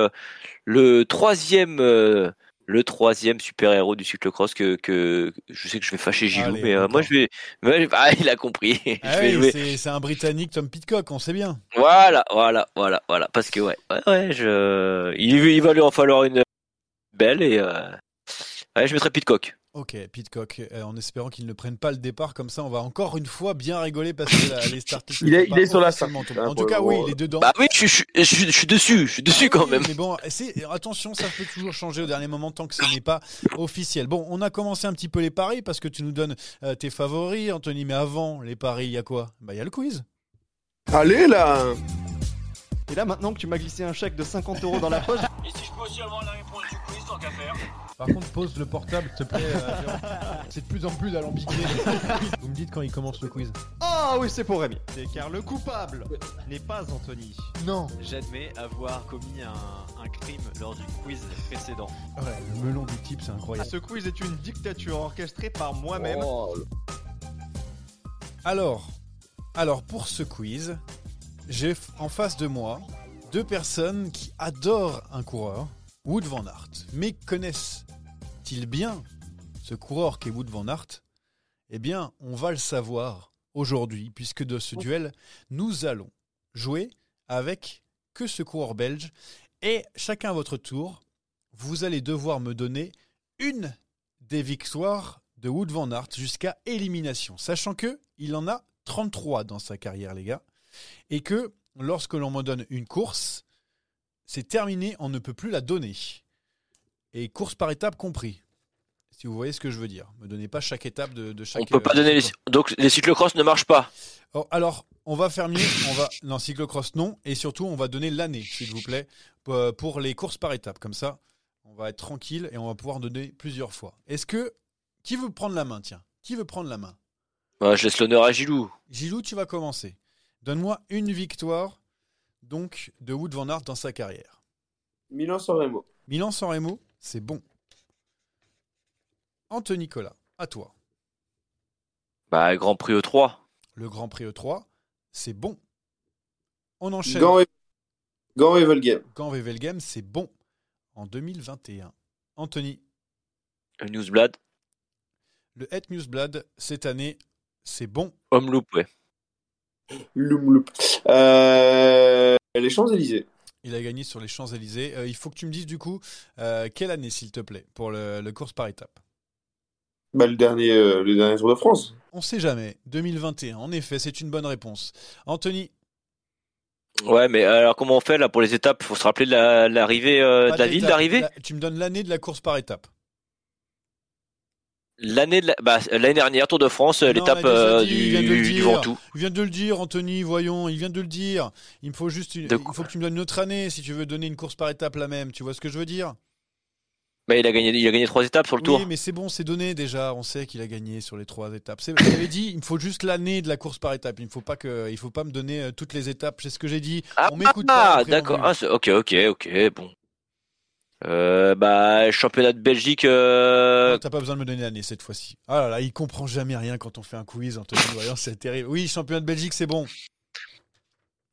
[SPEAKER 5] le troisième, le troisième super héros du cyclocross que, que je sais que je vais fâcher Gilou, mais moi je vais, ah, il a compris.
[SPEAKER 3] Ah c'est un Britannique, Tom Pitcock, on sait bien.
[SPEAKER 5] Voilà, voilà, voilà, voilà, parce que ouais, ouais, je, il, il va lui en falloir une belle et ouais, je mettrai Pitcock.
[SPEAKER 3] Ok, Pitcock, euh, en espérant qu'il ne prenne pas le départ, comme ça on va encore une fois bien rigoler parce que les starts.
[SPEAKER 2] il, est, il est sur la fin.
[SPEAKER 3] En tout cas, oui, il est dedans.
[SPEAKER 5] Bah oui, je, je, je, je suis dessus, je suis dessus quand même.
[SPEAKER 3] Mais bon, attention, ça peut toujours changer au dernier moment tant que ce n'est pas officiel. Bon, on a commencé un petit peu les paris parce que tu nous donnes euh, tes favoris, Anthony, mais avant les paris, il y a quoi? Bah, il y a le quiz.
[SPEAKER 2] Allez là
[SPEAKER 7] Et là, maintenant que tu m'as glissé un chèque de 50 euros dans la poche.
[SPEAKER 8] Et si je peux aussi avoir la réponse du quiz, tant qu'à faire
[SPEAKER 3] par contre, pose le portable, s'il te plaît. Euh, c'est de plus en plus alambiqué. Vous me dites quand il commence le quiz.
[SPEAKER 7] Oh oui, c'est pour Rémi. C'est car le coupable n'est pas Anthony.
[SPEAKER 3] Non.
[SPEAKER 9] J'admets avoir commis un, crime lors du quiz précédent.
[SPEAKER 3] Ouais, le melon du type, c'est incroyable.
[SPEAKER 7] Ce quiz est une dictature orchestrée par moi-même. Oh.
[SPEAKER 3] Alors, alors pour ce quiz, j'ai en face de moi deux personnes qui adorent un coureur, Wood Van Aert, mais connaissent il bien ce coureur qu'est Wood Van Aert? Eh bien, on va le savoir aujourd'hui, puisque de ce duel, nous allons jouer avec que ce coureur belge. Et chacun à votre tour, vous allez devoir me donner une des victoires de Wood Van Aert jusqu'à élimination, sachant que il en a 33 dans sa carrière, les gars, et que lorsque l'on me donne une course, c'est terminé, on ne peut plus la donner et course par étape compris. Si vous voyez ce que je veux dire. Me donnez pas chaque étape de, de chaque.
[SPEAKER 5] On peut pas donner les... donc les cyclocross ne marchent pas.
[SPEAKER 3] Oh, alors, on va faire mieux. On va non cyclocross non et surtout on va donner l'année s'il vous plaît pour les courses par étapes comme ça. On va être tranquille et on va pouvoir donner plusieurs fois. Est-ce que qui veut prendre la main Tiens, qui veut prendre la main?
[SPEAKER 5] Bah, Je laisse l'honneur à Gilou.
[SPEAKER 3] Gilou, tu vas commencer. Donne-moi une victoire donc de Wood van Aert dans sa carrière.
[SPEAKER 2] Milan-San Remo.
[SPEAKER 3] Milan-San Remo, c'est bon. Anthony Nicolas, à toi.
[SPEAKER 5] Bah, Grand Prix E3.
[SPEAKER 3] Le Grand Prix E3, c'est bon. On enchaîne.
[SPEAKER 2] Gant, Gant Wevelgem.
[SPEAKER 3] Gant Wevelgem, c'est bon. En 2021. Anthony.
[SPEAKER 5] Le Newsblad.
[SPEAKER 3] Le Het Newsblad, cette année, c'est bon.
[SPEAKER 5] Homme Loop, ouais.
[SPEAKER 2] Loop, euh, les Champs-Élysées.
[SPEAKER 3] Il a gagné sur les Champs-Élysées. Euh, il faut que tu me dises du coup euh, quelle année, s'il te plaît, pour le, course par étape.
[SPEAKER 2] Bah, le, dernier, euh, le dernier Tour de France.
[SPEAKER 3] On sait jamais. 2021, en effet, c'est une bonne réponse. Anthony?
[SPEAKER 5] Ouais, mais alors comment on fait là pour les étapes? Il faut se rappeler de l'arrivée de la ville d'arrivée?
[SPEAKER 3] Tu me donnes l'année de la course par étape.
[SPEAKER 5] L'année bah, l'année dernière Tour de France, l'étape euh, du, Ventoux.
[SPEAKER 3] Il vient de le dire, Anthony. Voyons, il vient de le dire. Il me faut juste, il faut que tu me donnes une autre année si tu veux donner une course par étape la même. Tu vois ce que je veux dire?
[SPEAKER 5] Bah, il a gagné, il a gagné trois étapes sur le tour.
[SPEAKER 3] Oui, mais c'est bon, c'est donné déjà. On sait qu'il a gagné sur les trois étapes. J'avais dit, il me faut juste l'année de la course par étape. Il ne faut pas que, il faut pas me donner euh, toutes les étapes. C'est ce que j'ai dit.
[SPEAKER 5] Ah, on m'écoute pas. Ah, d'accord. Ah, ok, ok, ok. Bon. Euh, bah, championnat de Belgique. Euh...
[SPEAKER 3] T'as pas besoin de me donner l'année cette fois-ci. Ah là là, il comprend jamais rien quand on fait un quiz, Anthony. Voyons, c'est terrible. Oui, championnat de Belgique, c'est bon.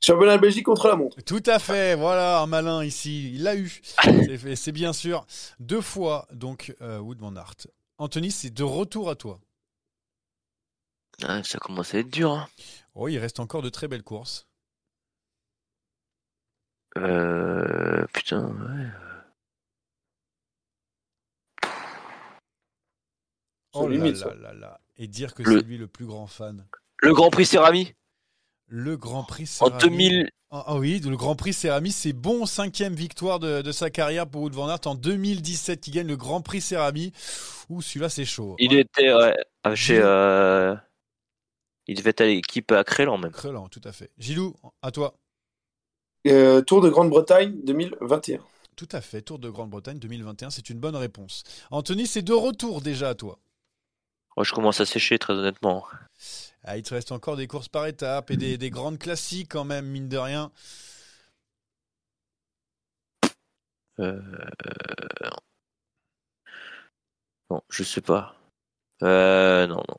[SPEAKER 2] Championnat de Belgique contre la montre.
[SPEAKER 3] Tout à fait, voilà, un malin ici. Il l'a eu. c'est bien sûr. Deux fois, donc, euh, Wood Van Aert. Anthony, c'est de retour à toi.
[SPEAKER 5] Ah, ça commence à être dur. Hein.
[SPEAKER 3] Oh, il reste encore de très belles courses.
[SPEAKER 5] Euh, putain, ouais.
[SPEAKER 3] Oh là là là là. Et dire que c'est lui le plus grand fan.
[SPEAKER 5] Le Grand Prix Cérami
[SPEAKER 3] Le Grand Prix
[SPEAKER 5] Céramis. En 2000.
[SPEAKER 3] Ah, ah, oui, le Grand Prix Céramis, c'est bon cinquième victoire de, sa carrière pour Wood Van Aert en 2017. Il gagne le Grand Prix Céramis. Ouh, celui-là, c'est chaud.
[SPEAKER 5] Il était chez. Euh, il devait être à l'équipe à Crélan même.
[SPEAKER 3] Crélan, tout à fait. Gilou, à toi.
[SPEAKER 2] Euh, Tour de Grande-Bretagne 2021.
[SPEAKER 3] Tout à fait, Tour de Grande-Bretagne 2021, c'est une bonne réponse. Anthony, c'est de retour déjà à toi.
[SPEAKER 5] Je commence à sécher, très honnêtement.
[SPEAKER 3] Ah, il te reste encore des courses par étapes et des, grandes classiques quand même, mine de rien.
[SPEAKER 5] Euh... Non, je sais pas. Euh, non, non.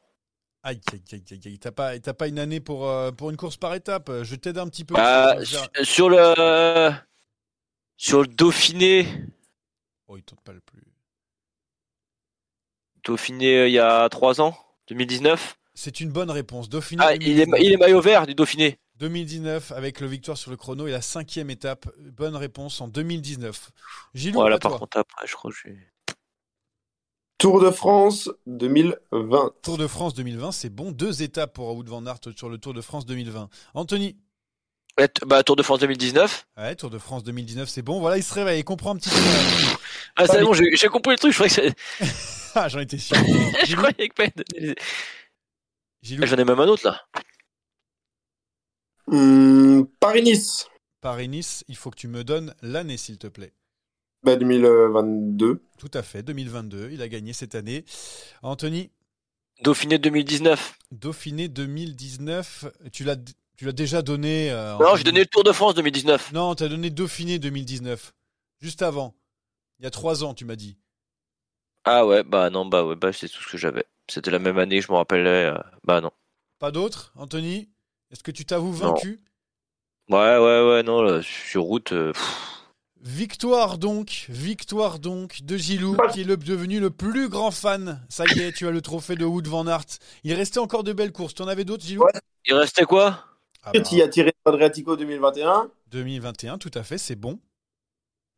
[SPEAKER 3] Aïe, aïe, aïe, aïe, T'as pas, pas une année pour, euh, pour une course par étape? Je t'aide un petit peu.
[SPEAKER 5] Bah, sur le sur le Dauphiné.
[SPEAKER 3] Oh, il tente pas le plus.
[SPEAKER 5] Dauphiné euh, il y a 3 ans 2019
[SPEAKER 3] C'est une bonne réponse. Dauphiné.
[SPEAKER 5] Ah, il est, il est maillot vert du Dauphiné.
[SPEAKER 3] 2019 avec le victoire sur le chrono et la cinquième étape. Bonne réponse en 2019.
[SPEAKER 5] Gilou, voilà, par contre, après, je crois que j'ai.
[SPEAKER 2] Tour de France 2020.
[SPEAKER 3] Tour de France 2020, c'est bon. Deux étapes pour Wout van Aert sur le Tour de France 2020. Anthony
[SPEAKER 5] bah, Tour de France 2019.
[SPEAKER 3] Ouais, Tour de France 2019, c'est bon. Voilà, il se réveille, il comprend un petit peu.
[SPEAKER 5] ah, c'est bon, j'ai compris le truc. Je croyais que
[SPEAKER 3] ah, j'en étais sûr.
[SPEAKER 5] je croyais que. J'en ai même un autre là.
[SPEAKER 2] Hmm, Paris-Nice.
[SPEAKER 3] Paris-Nice, il faut que tu me donnes l'année, s'il te plaît.
[SPEAKER 2] 2022.
[SPEAKER 3] Tout à fait, 2022. Il a gagné cette année. Anthony
[SPEAKER 5] Dauphiné 2019.
[SPEAKER 3] Dauphiné 2019. Tu l'as, tu l'as déjà donné.
[SPEAKER 5] Euh, non, j'ai donné le Tour de France 2019.
[SPEAKER 3] Non, tu as donné Dauphiné 2019. Juste avant. Il y a trois ans, tu m'as dit.
[SPEAKER 5] Ah ouais, bah non, bah ouais, bah c'est tout ce que j'avais. C'était la même année, je me rappelais. Euh, bah non.
[SPEAKER 3] Pas d'autres, Anthony? Est-ce que tu t'avoues vaincu?
[SPEAKER 5] Ouais, ouais, ouais, non, sur route. Euh,
[SPEAKER 3] Victoire donc, victoire donc de Gilou, qui est le, devenu le plus grand fan. Ça y est, tu as le trophée de Wood Van Aert. Il restait encore de belles courses. Tu en avais d'autres, Gilou?
[SPEAKER 5] Il restait quoi?
[SPEAKER 2] Ah bah. Il y a tiré Adriatico 2021.
[SPEAKER 3] 2021, tout à fait, c'est bon.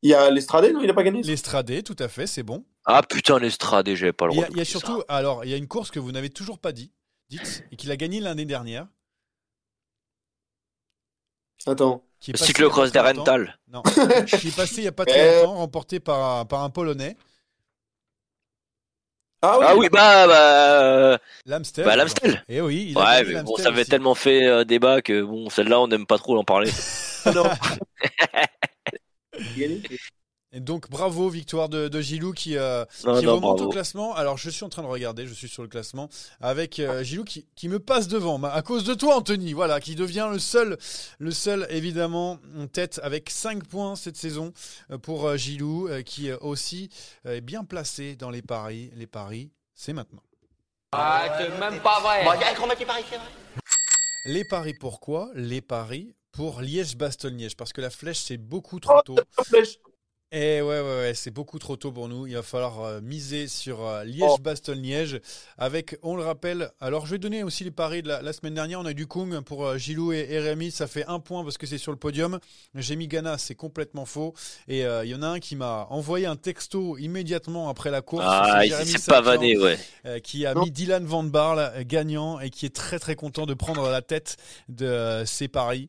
[SPEAKER 2] Il y a l'Estradé, non? Il n'a pas gagné?
[SPEAKER 3] L'Estradé, tout à fait, c'est bon.
[SPEAKER 5] Ah putain, l'Estradé, j'avais pas le droit.
[SPEAKER 3] Il y a, surtout, alors, il y a une course que vous n'avez toujours pas dit, dites, et qu'il a gagné l'année dernière.
[SPEAKER 2] Attends.
[SPEAKER 5] Qui le cyclocross d'Arental.
[SPEAKER 3] Non, qui est passé il n'y a pas très longtemps, remporté par, par un Polonais.
[SPEAKER 5] Ah oui, ah oui bah, bah
[SPEAKER 3] L'Amstel.
[SPEAKER 5] Bah, l'Amstel.
[SPEAKER 3] Et eh oui,
[SPEAKER 5] il ouais, mais bon, ça avait tellement fait euh, débat que bon, celle-là, on n'aime pas trop en parler. non.
[SPEAKER 3] Et donc bravo, victoire de, Gilou qui, euh, remonte au classement. Alors je suis en train de regarder, je suis sur le classement avec euh, Gilou qui, me passe devant à cause de toi Anthony, voilà, qui devient le seul, le seul évidemment en tête avec 5 points cette saison euh, pour Gilou qui aussi est bien placé dans les paris. Les paris, c'est maintenant.
[SPEAKER 4] Ah, c'est même pas vrai. les paris,
[SPEAKER 3] c'est vrai. Les paris pourquoi? Les paris pour Liège-Bastogne-Liège parce que la flèche c'est beaucoup trop oh, tôt. Eh ouais, ouais, ouais c'est beaucoup trop tôt pour nous. Il va falloir euh, miser sur euh, Liège-Bastogne-Liège. Avec, on le rappelle, alors je vais donner aussi les paris de la, semaine dernière. On a eu du Kung pour euh, Gilou et, Rémi. Ça fait un point parce que c'est sur le podium. J'ai mis Ghana, c'est complètement faux. Et il y en a un qui m'a envoyé un texto immédiatement après la course.
[SPEAKER 5] Ah, c'est pas vanné, ouais.
[SPEAKER 3] qui a mis Dylan Van Barle gagnant et qui est très très content de prendre la tête de ses paris.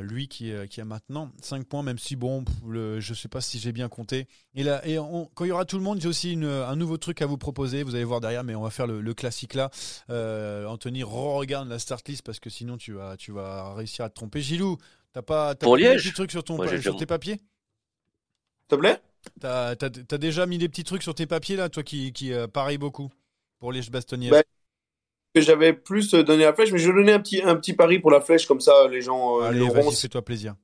[SPEAKER 3] lui qui, qui a maintenant 5 points, même si bon, le, je sais pas si j'ai bien compté. Et, là, et quand il y aura tout le monde, j'ai aussi un nouveau truc à vous proposer. Vous allez voir derrière, mais on va faire le, classique là. Euh, Anthony, regarde la start list parce que sinon tu vas, tu vas réussir à te tromper. Gilou, t'as pas,
[SPEAKER 5] Pour
[SPEAKER 3] des petits trucs sur, ton, sur tes papiers
[SPEAKER 2] S'il te plaît
[SPEAKER 3] T'as as, déjà mis des petits trucs sur tes papiers là, toi qui, qui euh, pareil beaucoup pour les bastonniers
[SPEAKER 2] bah, que j'avais plus donné la flèche, mais je vais donner un petit, un petit pari pour la flèche, comme ça les gens
[SPEAKER 3] euh, Allez, vas-y, fais-toi plaisir.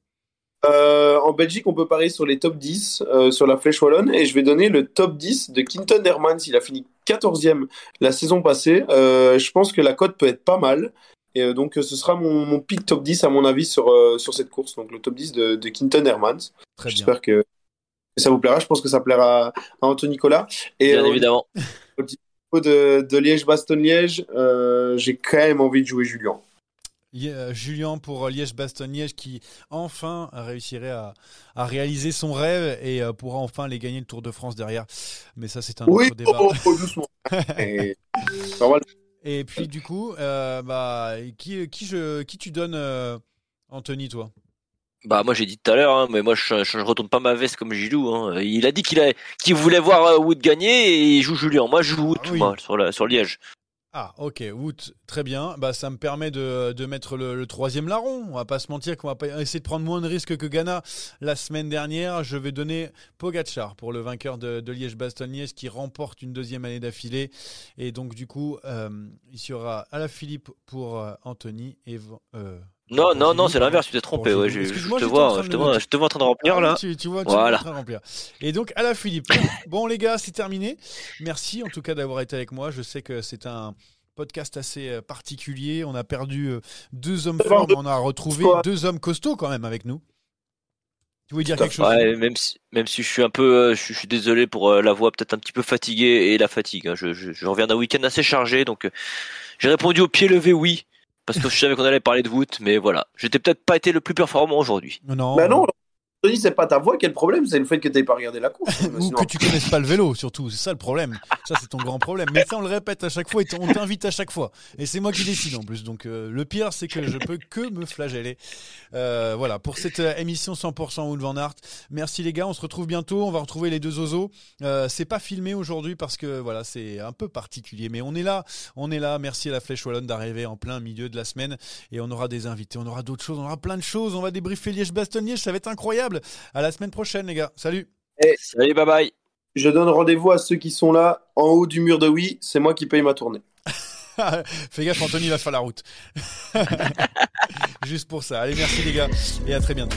[SPEAKER 2] Euh, en Belgique, on peut parier sur les top 10 euh, sur la flèche wallonne et je vais donner le top 10 de Quinton Hermans. Il a fini 14e la saison passée. Euh, je pense que la cote peut être pas mal. Et donc, ce sera mon, mon pick top 10 à mon avis sur, sur cette course. Donc, le top 10 de, de Quinton Hermans. J'espère que ça vous plaira. Je pense que ça plaira à, Anthony Nicolas.
[SPEAKER 5] Et, Bien évidemment.
[SPEAKER 2] Au de, de Liège-Bastogne-Liège, j'ai quand même envie de jouer Julien.
[SPEAKER 3] Euh, Julien pour euh, Liège-Bastogne-Liège qui enfin réussirait à, réaliser son rêve et euh, pourra enfin aller gagner le Tour de France derrière. Mais ça, c'est un autre débat.
[SPEAKER 2] Oh, oh, doucement.
[SPEAKER 3] Et puis du coup, euh, bah, qui, qui, je, qui tu donnes, euh, Anthony, toi?
[SPEAKER 5] Bah moi j'ai dit tout à l'heure, hein, mais moi je, je, retourne pas ma veste comme Gilou. Hein. Il a dit qu'il qu'il voulait voir Wood gagner et il joue Julien. Moi je joue Wood ah moi, sur, la, sur Liège.
[SPEAKER 3] Ah ok, Wood, très bien. Bah ça me permet de, mettre le, troisième larron. On va pas se mentir qu'on va pas essayer de prendre moins de risques que Ghana la semaine dernière. Je vais donner Pogachar pour le vainqueur de, de Liège-Bastogne-Liège qui remporte une deuxième année d'affilée. Et donc du coup, euh, il sera à la Philippe pour euh, Anthony et
[SPEAKER 5] non, non, non, c'est l'inverse, tu t'es trompé. Ouais, je, je, te vois, je, te vois, je te vois en train de remplir ah, là.
[SPEAKER 3] Tu, tu vois, tu voilà. en train de remplir. Et donc, à la Philippe. bon, les gars, c'est terminé. Merci en tout cas d'avoir été avec moi. Je sais que c'est un podcast assez euh, particulier. On a perdu euh, deux hommes forts, mais on a retrouvé deux hommes costauds quand même avec nous. Tu voulais dire quelque chose?
[SPEAKER 5] Ouais, même si, même si je suis un peu, euh, je, suis désolé pour la voix peut-être un petit peu fatiguée et la fatigue. Hein. Je, je, je reviens d'un week-end assez chargé, donc j'ai répondu au pied levé oui parce que je savais qu'on allait parler de voûte, mais voilà. J'étais peut-être pas été le plus performant aujourd'hui.
[SPEAKER 2] Non. Bah non, Tony, c'est pas ta voix qui est le problème, c'est le fait que tu pas regardé la course.
[SPEAKER 3] Ou que tu connaisses pas le vélo, surtout. C'est ça le problème. Ça, c'est ton grand problème. Mais ça, on le répète à chaque fois et on t'invite à chaque fois. Et c'est moi qui décide en plus. Donc, euh, le pire, c'est que je peux que me flageller. Euh, voilà, pour cette euh, émission 100% Wood Van Art. Merci les gars, on se retrouve bientôt. On va retrouver les deux oiseaux. c'est pas filmé aujourd'hui parce que voilà, c'est un peu particulier. Mais on est là, on est là. Merci à la Flèche Wallonne d'arriver en plein milieu de la semaine. Et on aura des invités, on aura d'autres choses, on aura plein de choses. On va débriefer Liège-Bastogne-Liège, ça va être incroyable. À la semaine prochaine, les gars. Salut.
[SPEAKER 5] Et Salut, bye bye.
[SPEAKER 2] Je donne rendez-vous à ceux qui sont là en haut du mur de oui. C'est moi qui paye ma tournée.
[SPEAKER 3] Fais gaffe, Anthony va faire la route. Juste pour ça. Allez, merci les gars et à très bientôt.